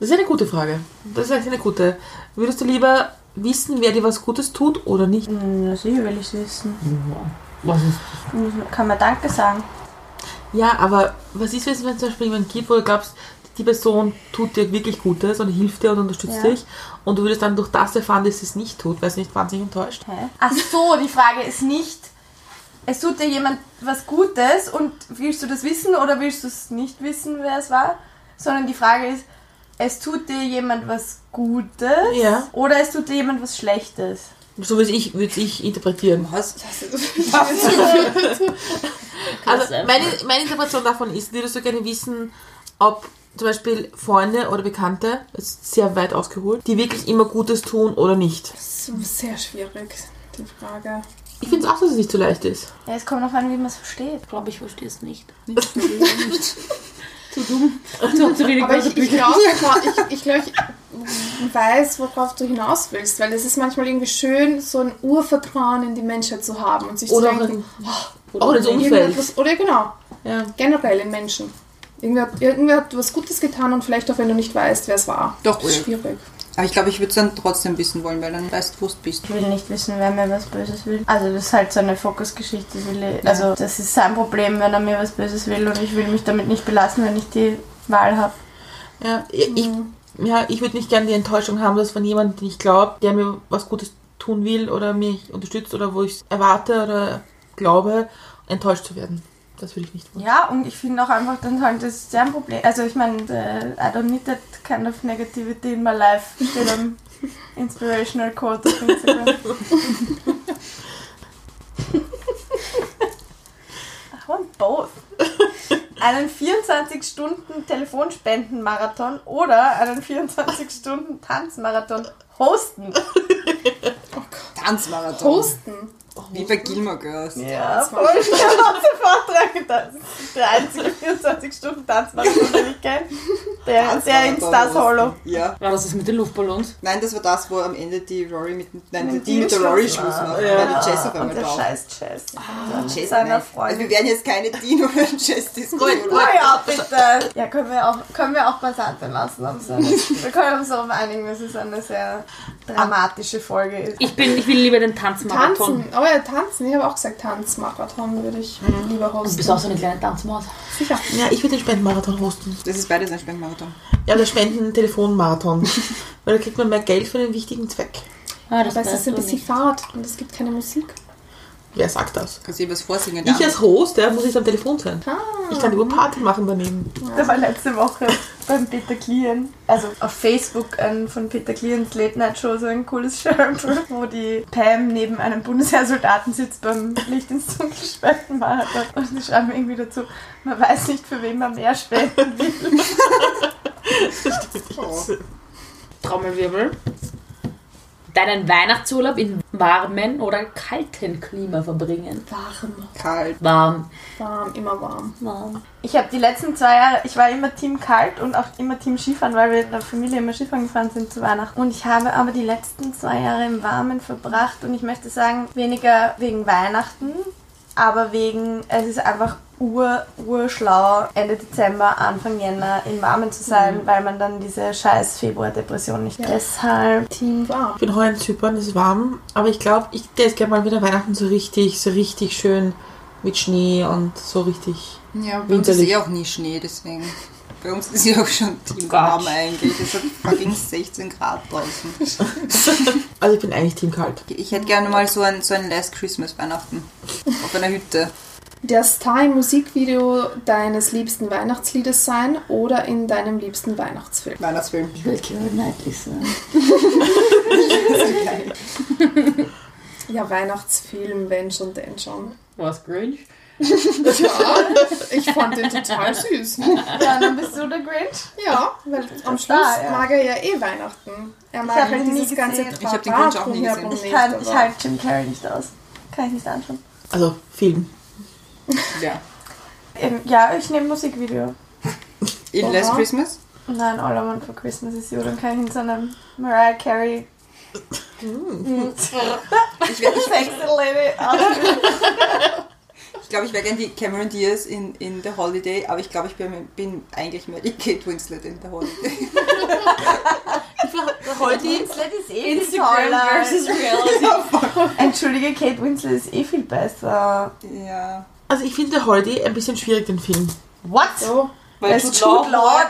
Das ist eine gute Frage. Das ist eigentlich eine gute. Würdest du lieber wissen, wer dir was Gutes tut oder nicht?
Ja, sicher will ich es wissen.
Was ist
Kann man Danke sagen?
Ja, aber was ist, wenn es wenn es zum Beispiel jemanden gibt, wo du glaubst, die Person tut dir wirklich Gutes und hilft dir und unterstützt
Ja.
dich und du würdest dann durch das erfahren, dass sie es nicht tut, weil es nicht wahnsinnig enttäuscht.
Hä? Ach so, die Frage ist nicht, es tut dir jemand was Gutes und willst du das wissen oder willst du es nicht wissen, wer es war? Sondern die Frage ist, es tut dir jemand was Gutes
Ja.
oder es tut dir jemand was Schlechtes?
So würde ich, würde ich interpretieren.
Was?
Also
Klasse.
meine, meine Interpretation davon ist, würdest du gerne wissen, ob zum Beispiel Freunde oder Bekannte, das ist sehr weit ausgeholt, die wirklich immer Gutes tun oder nicht.
Das ist sehr schwierig, die Frage.
Ich finde es auch, dass es nicht so leicht ist.
Ja, es kommt noch an, wie man es versteht.
Ich glaube, ich verstehe es nicht. Zu dumm. Zu, zu wenig
Aber ich, ich glaube, ich, ich, glaub, ich weiß, worauf du hinaus willst, weil es ist manchmal irgendwie schön, so ein Urvertrauen in die Menschheit zu haben und sich
Oder
zu denken,
in, auch ins Umfeld.
irgendetwas, oder genau,
Ja.
generell in Menschen. Irgendwer, hat- irgendwer hat was Gutes getan und vielleicht auch wenn du nicht weißt, wer es war.
Doch,
Das ist schwierig.
Aber ich glaube, ich würde es dann trotzdem wissen wollen, weil dann weißt du, wo du bist.
Ich will nicht wissen, wer mir was Böses will. Also das ist halt so eine Fokusgeschichte. das will ich- Also das ist sein Problem, wenn er mir was Böses will und ich will mich damit nicht belassen, wenn ich die Wahl habe.
Ja, ich, ja, ich würde nicht gerne die Enttäuschung haben, dass von jemandem, den ich glaube, der mir was Gutes tun will oder mich unterstützt oder wo ich es erwarte oder glaube, enttäuscht zu werden. Das würde ich nicht wollen.
Ja, und ich finde auch einfach, dann halt das ist sein Problem. Also ich meine, I don't need that kind of negativity in my life steht am Inspirational Quote auf Instagram. I want both. Einen 24-Stunden-Telefonspendenmarathon oder einen 24-Stunden-Tanzmarathon hosten.
Tanzmarathon.
Posten.
Wie bei Gilmore Girls.
Ja, voll. Ich habe sofort dran gedacht. Der einzige 24-Stunden-Tanzmarathon, den ich kenne. Der, der in Stars Hollow.
Ja.
War das das mit den Luftballons?
Nein, das war das, wo am Ende die Rory mit, nein,
Mit
die mit der Rory
Schluss macht.
Ja.
weil die Jess auf
Und
einmal
der
taucht.
scheiß Jess.
Jess,
Mit seiner
nein. Also
Freundin.
wir werden jetzt keine Dean oder Jess diskutieren.
Oh ja, bitte. Ja, können wir auch, können wir auch beiseite lassen. Aber so eine, wir können uns darauf einigen, dass es eine sehr dramatische Folge ist.
Ich, bin, ich will lieber den Tanzmarathon.
Tanzen. Ja, tanzen. Ich habe auch gesagt, Tanzmarathon würde ich lieber
Du
hosten.
bist auch so eine kleine Tanzmaus.
Sicher.
Ja, ich würde den Spendenmarathon hosten.
Das ist beides ein Spendenmarathon.
Ja, der Spenden-Telefonmarathon. Weil da kriegt man mehr Geld für den wichtigen Zweck.
Ah, das
Aber es ist ein
du
bisschen
nicht.
Fahrt und es gibt keine Musik.
Wer sagt das?
Kannst du dir was vorsingen?
Ich als Host, der muss ich am Telefon sein.
Ah,
Ich kann über Party machen daneben.
Da war letzte Woche beim Peter Klien, also auf Facebook ein von Peter Kliens Late Night Show so ein cooles Shirt, wo die Pam neben einem Bundesheersoldaten sitzt beim Licht ins Dunkel Spendenmarathon und sie schreiben irgendwie dazu, man weiß nicht für wen man mehr spenden will.
Trommelwirbel. Deinen Weihnachtsurlaub in warmen oder kalten Klima verbringen.
warm.
Kalt.
Warm.
Warm, immer warm.
Warm.
Ich habe die letzten zwei Jahre, ich war immer Team Kalt und auch immer Team Skifahren, weil wir in der Familie immer Skifahren gefahren sind zu Weihnachten. Und ich habe aber die letzten zwei Jahre im Warmen verbracht und ich möchte sagen, weniger wegen Weihnachten, aber wegen, es ist einfach ur, urschlau, Ende Dezember, Anfang Jänner im Warmen zu sein, weil man dann diese scheiß Februar-Depression nicht. Deshalb
Team warm.
Ich bin heuer in Zypern, es ist warm, aber ich glaube, ich der ist gerne mal wieder Weihnachten so richtig, so richtig schön mit Schnee und so richtig.
Ja, bei uns ist eh auch nie Schnee, deswegen. Bei uns ist ja auch schon Team
Gott.
warm eigentlich. Es hat fucking 16 Grad draußen.
Also ich bin eigentlich Team Kalt.
Ich hätte gerne mal so ein, so ein Last Christmas Weihnachten. Auf einer Hütte.
Der Star im Musikvideo deines liebsten Weihnachtsliedes sein oder in deinem liebsten Weihnachtsfilm.
Weihnachtsfilm.
Ich will Keira Knightley sein.
Ja, Weihnachtsfilm, wenn schon, denn schon.
Was, Grinch?
Ja, ich fand den total süß.
Ja, dann bist du der Grinch.
Ja, weil am Schluss
Ah, ja.
mag er ja eh Weihnachten. Er mag
ihn nie
dieses ganze.
Ich hab den Grinch auch nie gesehen.
Ich,
nicht,
kann, ich halte Jim Carrey nicht aus. Kann ich nicht anschauen.
Also Film.
Ja.
Ähm, Ja, ich nehme Musikvideo.
In. Last Christmas?
Nein, All I Want for Christmas is You. Dann kann ich in so einem Mariah Carey
Ich, wär, ich,
Sexy Lady
ich glaube, ich wäre gerne die Cameron Diaz in, in The Holiday, aber ich glaube, ich bin, bin eigentlich mehr die Kate Winslet in The Holiday.
War heute
Winslet ist eh viel toller.
Reality.
Entschuldige, Kate Winslet ist eh viel besser.
Ja.
Also ich finde Holiday ein bisschen schwierig, den Film.
What?
So,
Weil
ist Jude Law,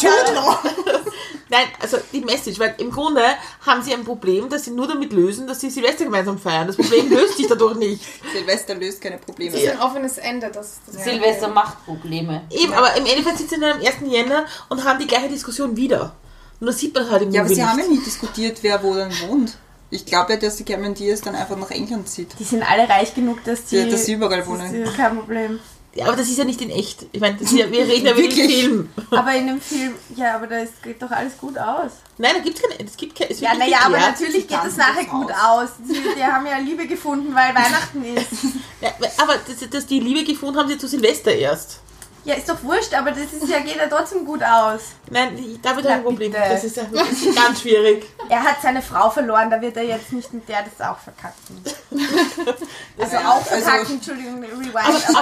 Jude Law. Nein, also die Message, weil im Grunde haben sie ein Problem, das sie nur damit lösen, dass sie Silvester gemeinsam feiern. Das Problem löst sich dadurch nicht.
Silvester löst keine Probleme.
Das ist ein offenes Ende. Das, das
Silvester macht Probleme.
Eben, aber im Endeffekt sitzen sie dann am 1. Jänner und haben die gleiche Diskussion wieder. Und das sieht man halt im
Ja, aber sie haben ja
nicht.
nie diskutiert, wer wo dann wohnt. Ich glaube ja, dass die Cameron Diaz dann einfach nach England zieht.
Die sind alle reich genug, dass die.
Ja, dass sie überall
das
wohnen.
ist kein Problem.
Ja, aber das ist ja nicht in echt. Ich meine, das ja, wir reden ja über den
Wirklich?
Film.
Aber in dem Film, ja, aber da ist, geht doch alles gut aus.
Nein, da gibt's keine. Es gibt keine. Es
Ja, naja, aber natürlich geht es
tanzen
nachher
das
gut
aus.
aus. Die, die haben ja Liebe gefunden, weil Weihnachten ist.
Ja, aber dass, dass die Liebe gefunden haben sie zu Silvester erst.
Ja, ist doch wurscht, aber das ist ja, geht ja trotzdem gut aus.
Nein, da wird
Na,
ein Problem.
bitte.
Das ist, ja- das ist ganz schwierig.
Er hat seine Frau verloren, da wird er jetzt nicht mit der das auch verkacken. Also
Ja,
auch
also-
verkacken, Entschuldigung, rewind, aber das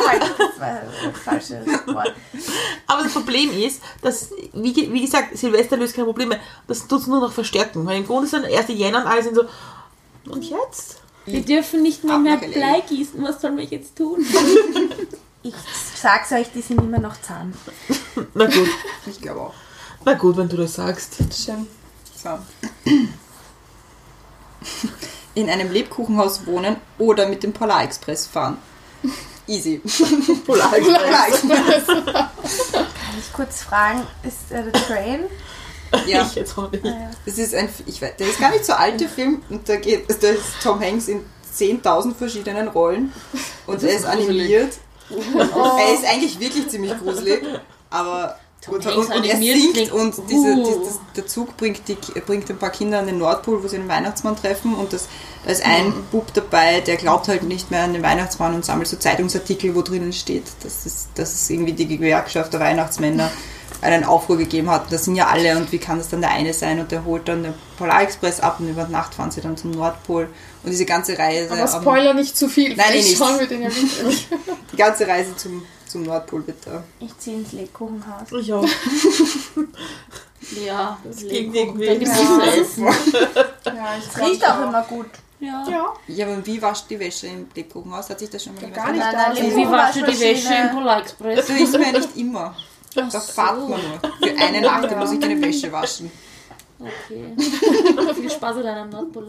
war das falsche Wort.
Aber das Problem ist, dass, wie, ge- wie gesagt, Silvester löst keine Probleme. Das tut es nur noch verstärken. Weil im Grunde sind 1. Jänner und alle sind so, und jetzt?
Wir dürfen nicht mehr
Ab
mehr
nach LA.
Blei gießen. Was sollen wir jetzt tun?
Ich sag's euch, die sind immer noch zahm.
Na gut.
Ich glaube auch.
Na gut, wenn du das sagst.
Schön.
So. In einem Lebkuchenhaus wohnen oder mit dem Polar Express fahren. Easy.
Polar
Polar Express.
Kann ich kurz fragen, ist äh, der Train?
Ja,
Ich jetzt auch nicht.
das ist ein, ich weiß, der ist gar nicht so alt, der Film. Und da geht, da ist Tom Hanks in 10.000 verschiedenen Rollen. Und er ist animiert. Er ist eigentlich wirklich ziemlich gruselig. Aber und, und er singt und diese, die, das, der Zug bringt, die, bringt ein paar Kinder an den Nordpol, wo sie einen Weihnachtsmann treffen und das, da ist ein Bub dabei, der glaubt halt nicht mehr an den Weihnachtsmann und sammelt so Zeitungsartikel, wo drinnen steht, dass es, dass es irgendwie die Gewerkschaft der Weihnachtsmänner einen Aufruhr gegeben hat. Das sind ja alle und wie kann das dann der eine sein und der holt dann den Polarexpress ab und über Nacht fahren sie dann zum Nordpol und diese ganze Reise,
Aber Spoiler nicht zu viel.
Nein, nee, nicht.
schauen wir den ja wirklich.
die ganze Reise zum, zum Nordpol bitte.
Ich ziehe ins Lebkuchenhaus.
Ich auch.
Ja, das
klingt irgendwie-
Ja. Ja, ich
Es
glaub
riecht auch
ja.
immer gut.
Ja.
Ja,
Ja, aber wie wascht die Wäsche im Lebkuchenhaus? Hat sich das schon mal jemand
gar nicht.
Nein, nein,
wie waschst du die Wäsche im Polar Express?
Das ist mir nicht immer. Da
so.
fahrt man nur. Für eine Nacht muss ich keine Wäsche waschen.
Okay. Viel Spaß an deinem Nordpol.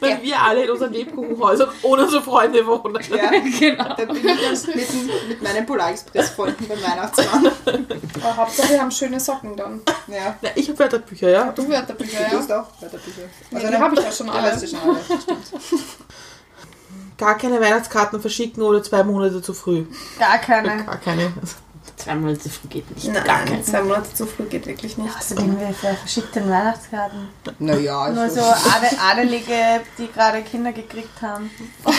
Wenn wir alle in unseren Lebkuchenhäusern ohne unsere Freunde wohnen.
Ja,
genau.
dann bin ich dann mit, mit meinen Polarexpress-Freunden beim Weihnachtsmann.
Aber Hauptsache wir haben schöne Socken dann.
Ja.
Na, ich habe Wörterbücher, ja.
Du Wörterbücher,
Du
ja?
hast auch Wörterbücher.
Nee, die habe ich ja schon
Ja,
alle.
du schon alle.
Gar keine Weihnachtskarten verschicken oder zwei Monate zu früh.
Gar keine.
Gar keine.
Zwei Monate früh geht nicht.
Nein,
Gar kein.
zwei Monate zu früh geht wirklich nicht.
Außerdem, wer wer verschickt denn Weihnachtskarten?
Naja,
Nur
also-
so Ade Adelige, die gerade Kinder gekriegt haben.
Was?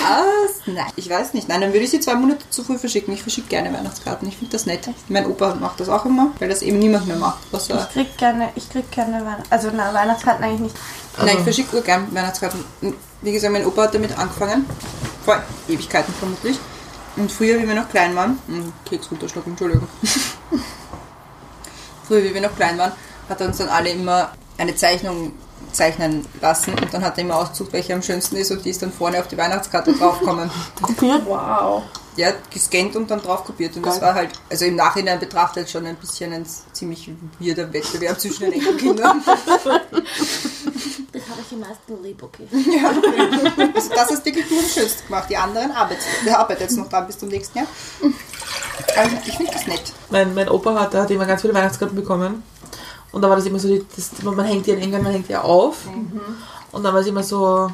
Nein, ich weiß nicht. Nein, dann würde ich sie zwei Monate zu früh verschicken. Ich verschicke gerne Weihnachtskarten. Ich finde das nett. Mein Opa macht das auch immer, weil das eben niemand mehr macht. Außer
Ich krieg gerne, ich krieg keine Weihnachten, also na, Weihnachtskarten eigentlich nicht.
Nein, ich verschicke nur gern Weihnachtskarten. Wie gesagt, mein Opa hat damit angefangen. Vor Ewigkeiten vermutlich. Und früher, wie wir noch klein waren, Hm, Keks runterschlucken, Entschuldigung. früher, wie wir noch klein waren, hat er uns dann alle immer eine Zeichnung zeichnen lassen und dann hat er immer ausgesucht, welche am schönsten ist und die ist dann vorne auf die Weihnachtskarte draufgekommen.
Wow.
Ja, gescannt und dann drauf kopiert. Und das war halt, also im Nachhinein betrachtet schon ein bisschen ein ziemlich weirder Wettbewerb zwischen den Enkelkindern.
Das habe ich am meisten lieb, okay.
Also das hast wirklich du am schönsten gemacht. Die anderen arbeiten. Der arbeitet jetzt noch dran bis zum nächsten Jahr. Aber ich finde das nett.
Mein, mein Opa hat, hat immer ganz viele Weihnachtskarten bekommen. Und da war das immer so, die- das, man hängt die in England, man hängt die auf. Und dann war es immer so,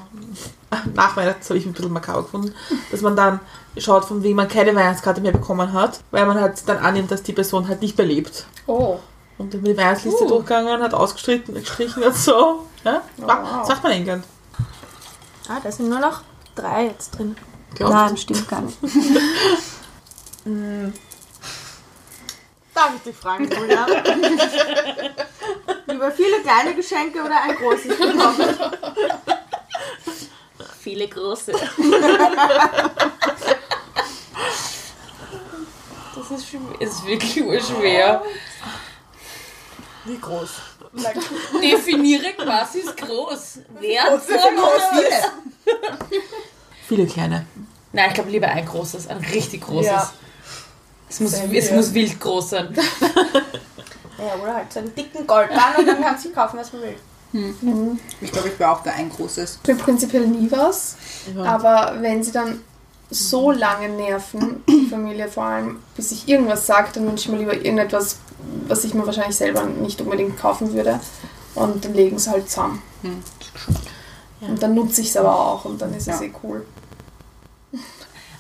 nach Weihnachten, das habe ich ein bisschen makaber gefunden, dass man dann schaut, von wem man keine Weihnachtskarte mehr bekommen hat, weil man halt dann annimmt, dass die Person halt nicht mehr lebt.
Oh.
Und dann bin die Weihnachtsliste
Uh.
durchgegangen, hat ausgestrichen, gestrichen und so. Ja?
Oh,
Das
wow.
macht man England.
Ah, da sind nur noch drei jetzt drin.
Glaubst
Nein, stimmt gar nicht. Darf ich dich fragen, Julia? Lieber viele kleine Geschenke oder ein großes bekommen?
Viele große. Das ist, ist wirklich urschwer.
Wie groß?
Definiere, was ist groß. Wer uns?
Viele.
Viele kleine.
Nein, ich glaube lieber ein großes, ein richtig großes.
Ja.
Es muss, es muss wild groß sein.
Ja, oder halt so einen dicken Goldbahn und dann kann sie kaufen, was man will.
Ich glaube, ich brauche da ein großes.
Für prinzipiell nie was.
Ja.
Aber wenn sie dann so lange nerven, die Familie vor allem, bis ich irgendwas sage, dann wünsche ich mir lieber irgendetwas, was ich mir wahrscheinlich selber nicht unbedingt kaufen würde. Und dann legen sie halt zusammen. Und dann nutze ich es aber auch und dann ist es
Ja.
eh cool.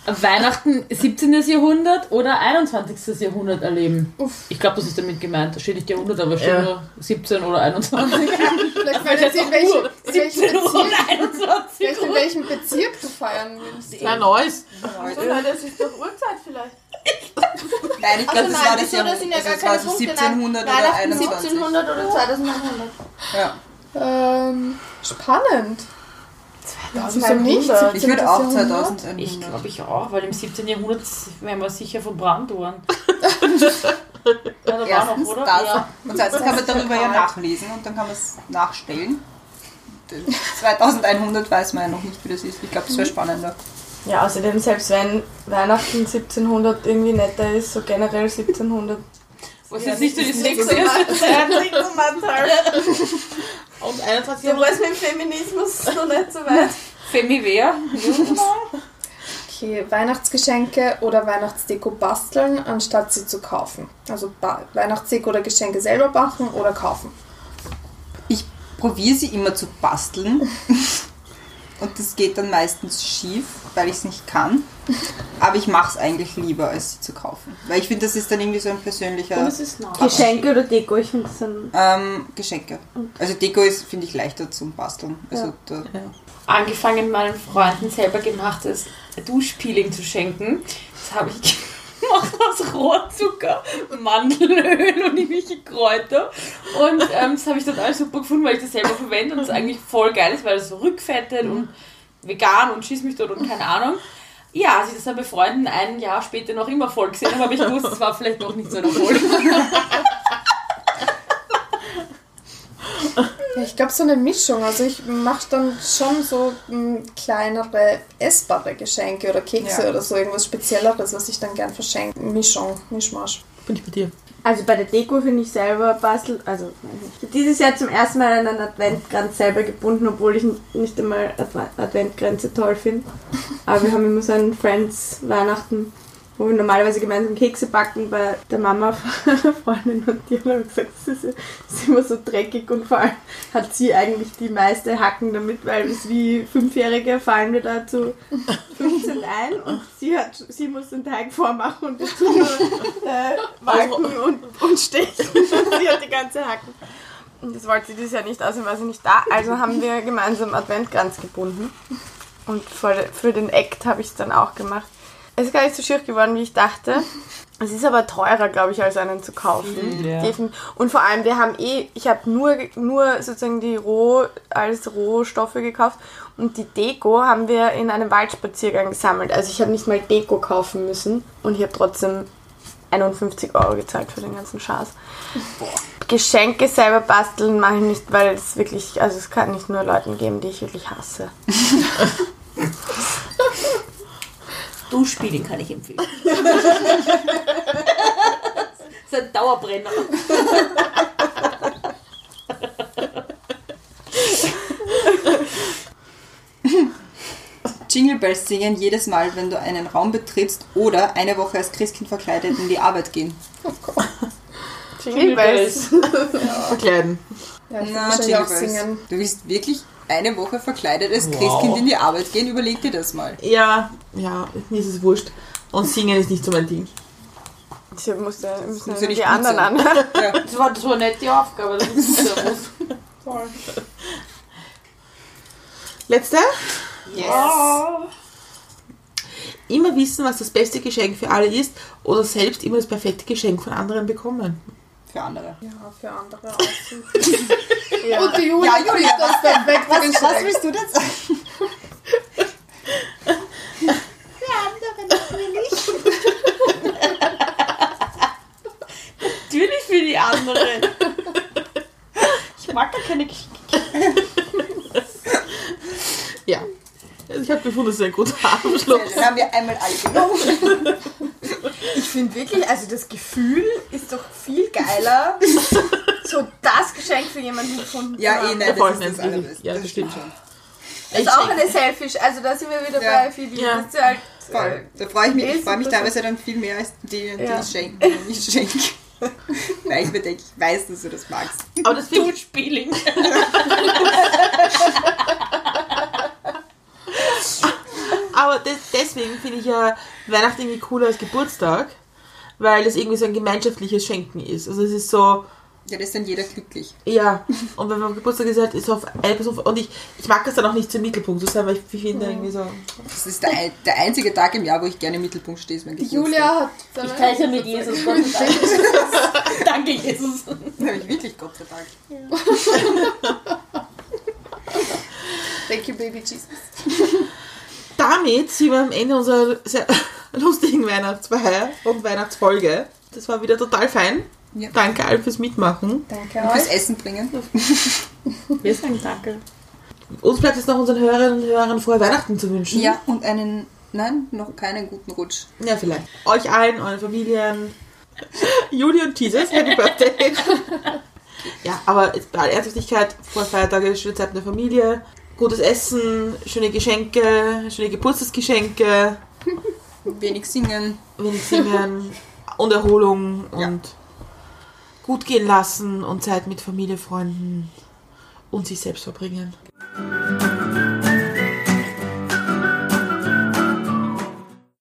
Weihnachten 17. Jahrhundert oder 21. Jahrhundert erleben.
Uff.
Ich glaube, das ist damit gemeint. Da steht nicht Jahrhundert, aber steht
Ja.
nur 17 oder 21.
Vielleicht fällt sie in welchem, in welchem
17 oder
Bezirk,
21.
vielleicht in welchem Bezirk du feiern willst.
Nein, neues.
So, na, das ist doch Uhrzeit vielleicht.
Nein, ich glaube,
Also
das
nein,
war das Jahr,
das sind ja
also
gar keine
so
Punkte.
1700
nein.
oder
Weihnachten
21.
1700 oder 2100.
Ja.
Ähm, spannend. Wieso
2100.
nicht?
Ich würde auch
17.
2100.
Ich glaube ich auch, weil im 17. Jahrhundert wären wir sicher verbrannt worden. ja,
Erstens
noch, oder?
das.
Ja.
Und zweitens kann man darüber ja nachlesen und dann kann man es nachstellen. 2100 weiß man ja noch nicht, wie das ist. Ich glaube, das wäre spannender.
Ja, außerdem, selbst wenn Weihnachten 1700 irgendwie netter ist, so generell 1700.
Was jetzt nicht so ist.
Um Mathe.
Und 21
Da war es mit dem Feminismus noch nicht so weit.
Femi-Wehr.
Okay, Weihnachtsgeschenke oder Weihnachtsdeko basteln, anstatt sie zu kaufen. Also Weihnachtsdeko oder Geschenke selber backen oder kaufen.
Ich probiere sie immer zu basteln. Und das geht dann meistens schief, weil ich es nicht kann. Aber ich mache es eigentlich lieber, als sie zu kaufen. Weil ich finde, das ist dann irgendwie so ein persönlicher
Und es ist nah.
Geschenke oder Deko, ich finde das dann.
ähm, Geschenke. Also Deko ist, finde ich, leichter zum Basteln. Also da,
Angefangen, meinen Freunden selber gemachtes Duschpeeling zu schenken. Das habe ich gemacht aus Rohrzucker, Mandelöl und irgendwelche Kräuter. Und ähm, das habe ich total super gefunden, weil ich das selber verwende und es eigentlich voll geil ist, weil es so rückfettet und vegan und schieß mich dort und keine Ahnung. Ja, als ich das dann bei Freunden ein Jahr später noch immer voll gesehen habe, habe ich gewusst, es war vielleicht noch nicht so ein Erfolg.
Ja, ich glaube so eine Mischung. Also ich mache dann schon so mh, kleinere essbare Geschenke oder Kekse
Ja.
oder so irgendwas Spezielleres, was ich dann gern verschenke. Mischung, Mischmasch.
bin ich bei dir.
Also bei der Deko finde ich selber bastel, also weiß nicht. dieses Jahr zum ersten Mal einen Adventkranz selber gebunden, obwohl ich nicht einmal Adventkränze toll finde. Aber wir haben immer so einen Friends Weihnachten, wo wir normalerweise gemeinsam Kekse backen bei der Mama von einer Freundin und die haben gesagt, das ist, das ist immer so dreckig und vor allem hat sie eigentlich die meiste Hacken damit, weil es wie Fünfjährige fallen wir da zu 15 ein und sie, hat, sie muss den Teig vormachen und dazu nur äh, walken und, und stechen. sie hat die ganze Hacken. Und das wollte sie dieses Jahr nicht, außerdem war sie nicht da. Also haben wir gemeinsam Adventkranz gebunden. Und für, für den Act habe ich es dann auch gemacht. Es ist gar nicht so schier geworden, wie ich dachte. Es ist aber teurer, glaube ich, als einen zu kaufen.
ja.
Und vor allem, wir haben eh, ich habe nur, nur sozusagen die Roh, als Rohstoffe gekauft und die Deko haben wir in einem Waldspaziergang gesammelt. Also ich habe nicht mal Deko kaufen müssen und ich habe trotzdem 51 Euro gezahlt für den ganzen Schatz. Geschenke selber basteln mache ich nicht, weil es wirklich, also es kann nicht nur Leuten geben, die ich wirklich hasse.
Duschpeeling kann ich empfehlen. das ist ein Dauerbrenner.
Jingle Bells singen jedes Mal, wenn du einen Raum betrittst oder eine Woche als Christkind verkleidet in die Arbeit gehen.
Jingle Bells.
Verkleiden.
Ja, ich
Na, Jingle
auch
Bells.
singen.
Du willst wirklich eine Woche verkleidet als
Wow.
Christkind in die Arbeit gehen? Überleg dir das mal.
Ja, ja, mir ist es wurscht. Und singen ist nicht so mein Ding.
Ich musste, müssen
muss ja nicht
die anderen an.
Ja.
Das war, das war nicht die Aufgabe. Das ist servus.
Letzte?
Yes.
Immer wissen, was das beste Geschenk für alle ist oder selbst immer das perfekte Geschenk von anderen bekommen.
Für andere.
Ja, für andere aussuchen.
Ja.
Und die Julia,
Ja, Julia,
das perfekte
Was, was willst du denn sagen?
Natürlich für die anderen. Ich mag gar keine Geschenke.
Ja. Also ich habe gefunden, das ist ein guter Abschluss.
Dann haben wir einmal alle genommen.
Ich finde wirklich, also das Gefühl ist doch viel geiler, so das Geschenk für jemanden gefunden
Ja,
zu
eh,
haben.
nein,
voll,
das ist das
nein,
Allerbeste.
ja,
das
das
stimmt schon.
Das ist auch eine Selfish, also da sind wir wieder
Ja.
bei Phoebe.
Ja.
Das ist halt,
Voll. Da freue ich mich,
Eh
ich freue mich teilweise dann viel mehr als die, die
Ja.
ich schenke. die Ich schenke. Weil ich mir denke, ich weiß, dass du das magst.
Aber das finde ich,
Duschpeeling.
aber des, deswegen finde ich ja Weihnachten irgendwie cooler als Geburtstag, weil das irgendwie so ein gemeinschaftliches Schenken ist. Also es ist so,
Ja, das ist dann jeder glücklich.
ja, und wenn man Geburtstag ist, halt, ist auf eine Person, und ich, ich mag das dann auch nicht zum Mittelpunkt zu sein, weil ich, finde irgendwie so,
Das ist der, der einzige Tag im Jahr, wo ich gerne im Mittelpunkt stehe, ist mein Geburtstag.
Julia hat.
Ich teile mit Jesus, Gott sei Dank. Danke, Jesus.
Da habe ich wirklich Gott sei Dank.
Thank you, Baby Jesus.
damit sind wir am Ende unserer sehr lustigen Weihnachtsfeier und Weihnachtsfolge. Das war wieder total fein.
Ja.
Danke allen fürs Mitmachen.
Danke
Und fürs. Essen bringen.
Wir sagen Danke.
Uns bleibt es noch unseren Hörerinnen und Hörern frohe Weihnachten zu wünschen.
Ja, und einen, nein, noch keinen guten Rutsch.
Ja, vielleicht. Euch allen, euren Familien. Juli und Jesus, Happy Birthday. ja, aber jetzt bei aller Ernsthaftigkeit, frohe Feiertage, schöne Zeit mit der Familie, gutes Essen, schöne Geschenke, schöne Geburtstagsgeschenke,
Wenig singen.
wenig singen und Erholung
Ja.
und gut gehen lassen und Zeit mit Familie, Freunden und sich selbst verbringen.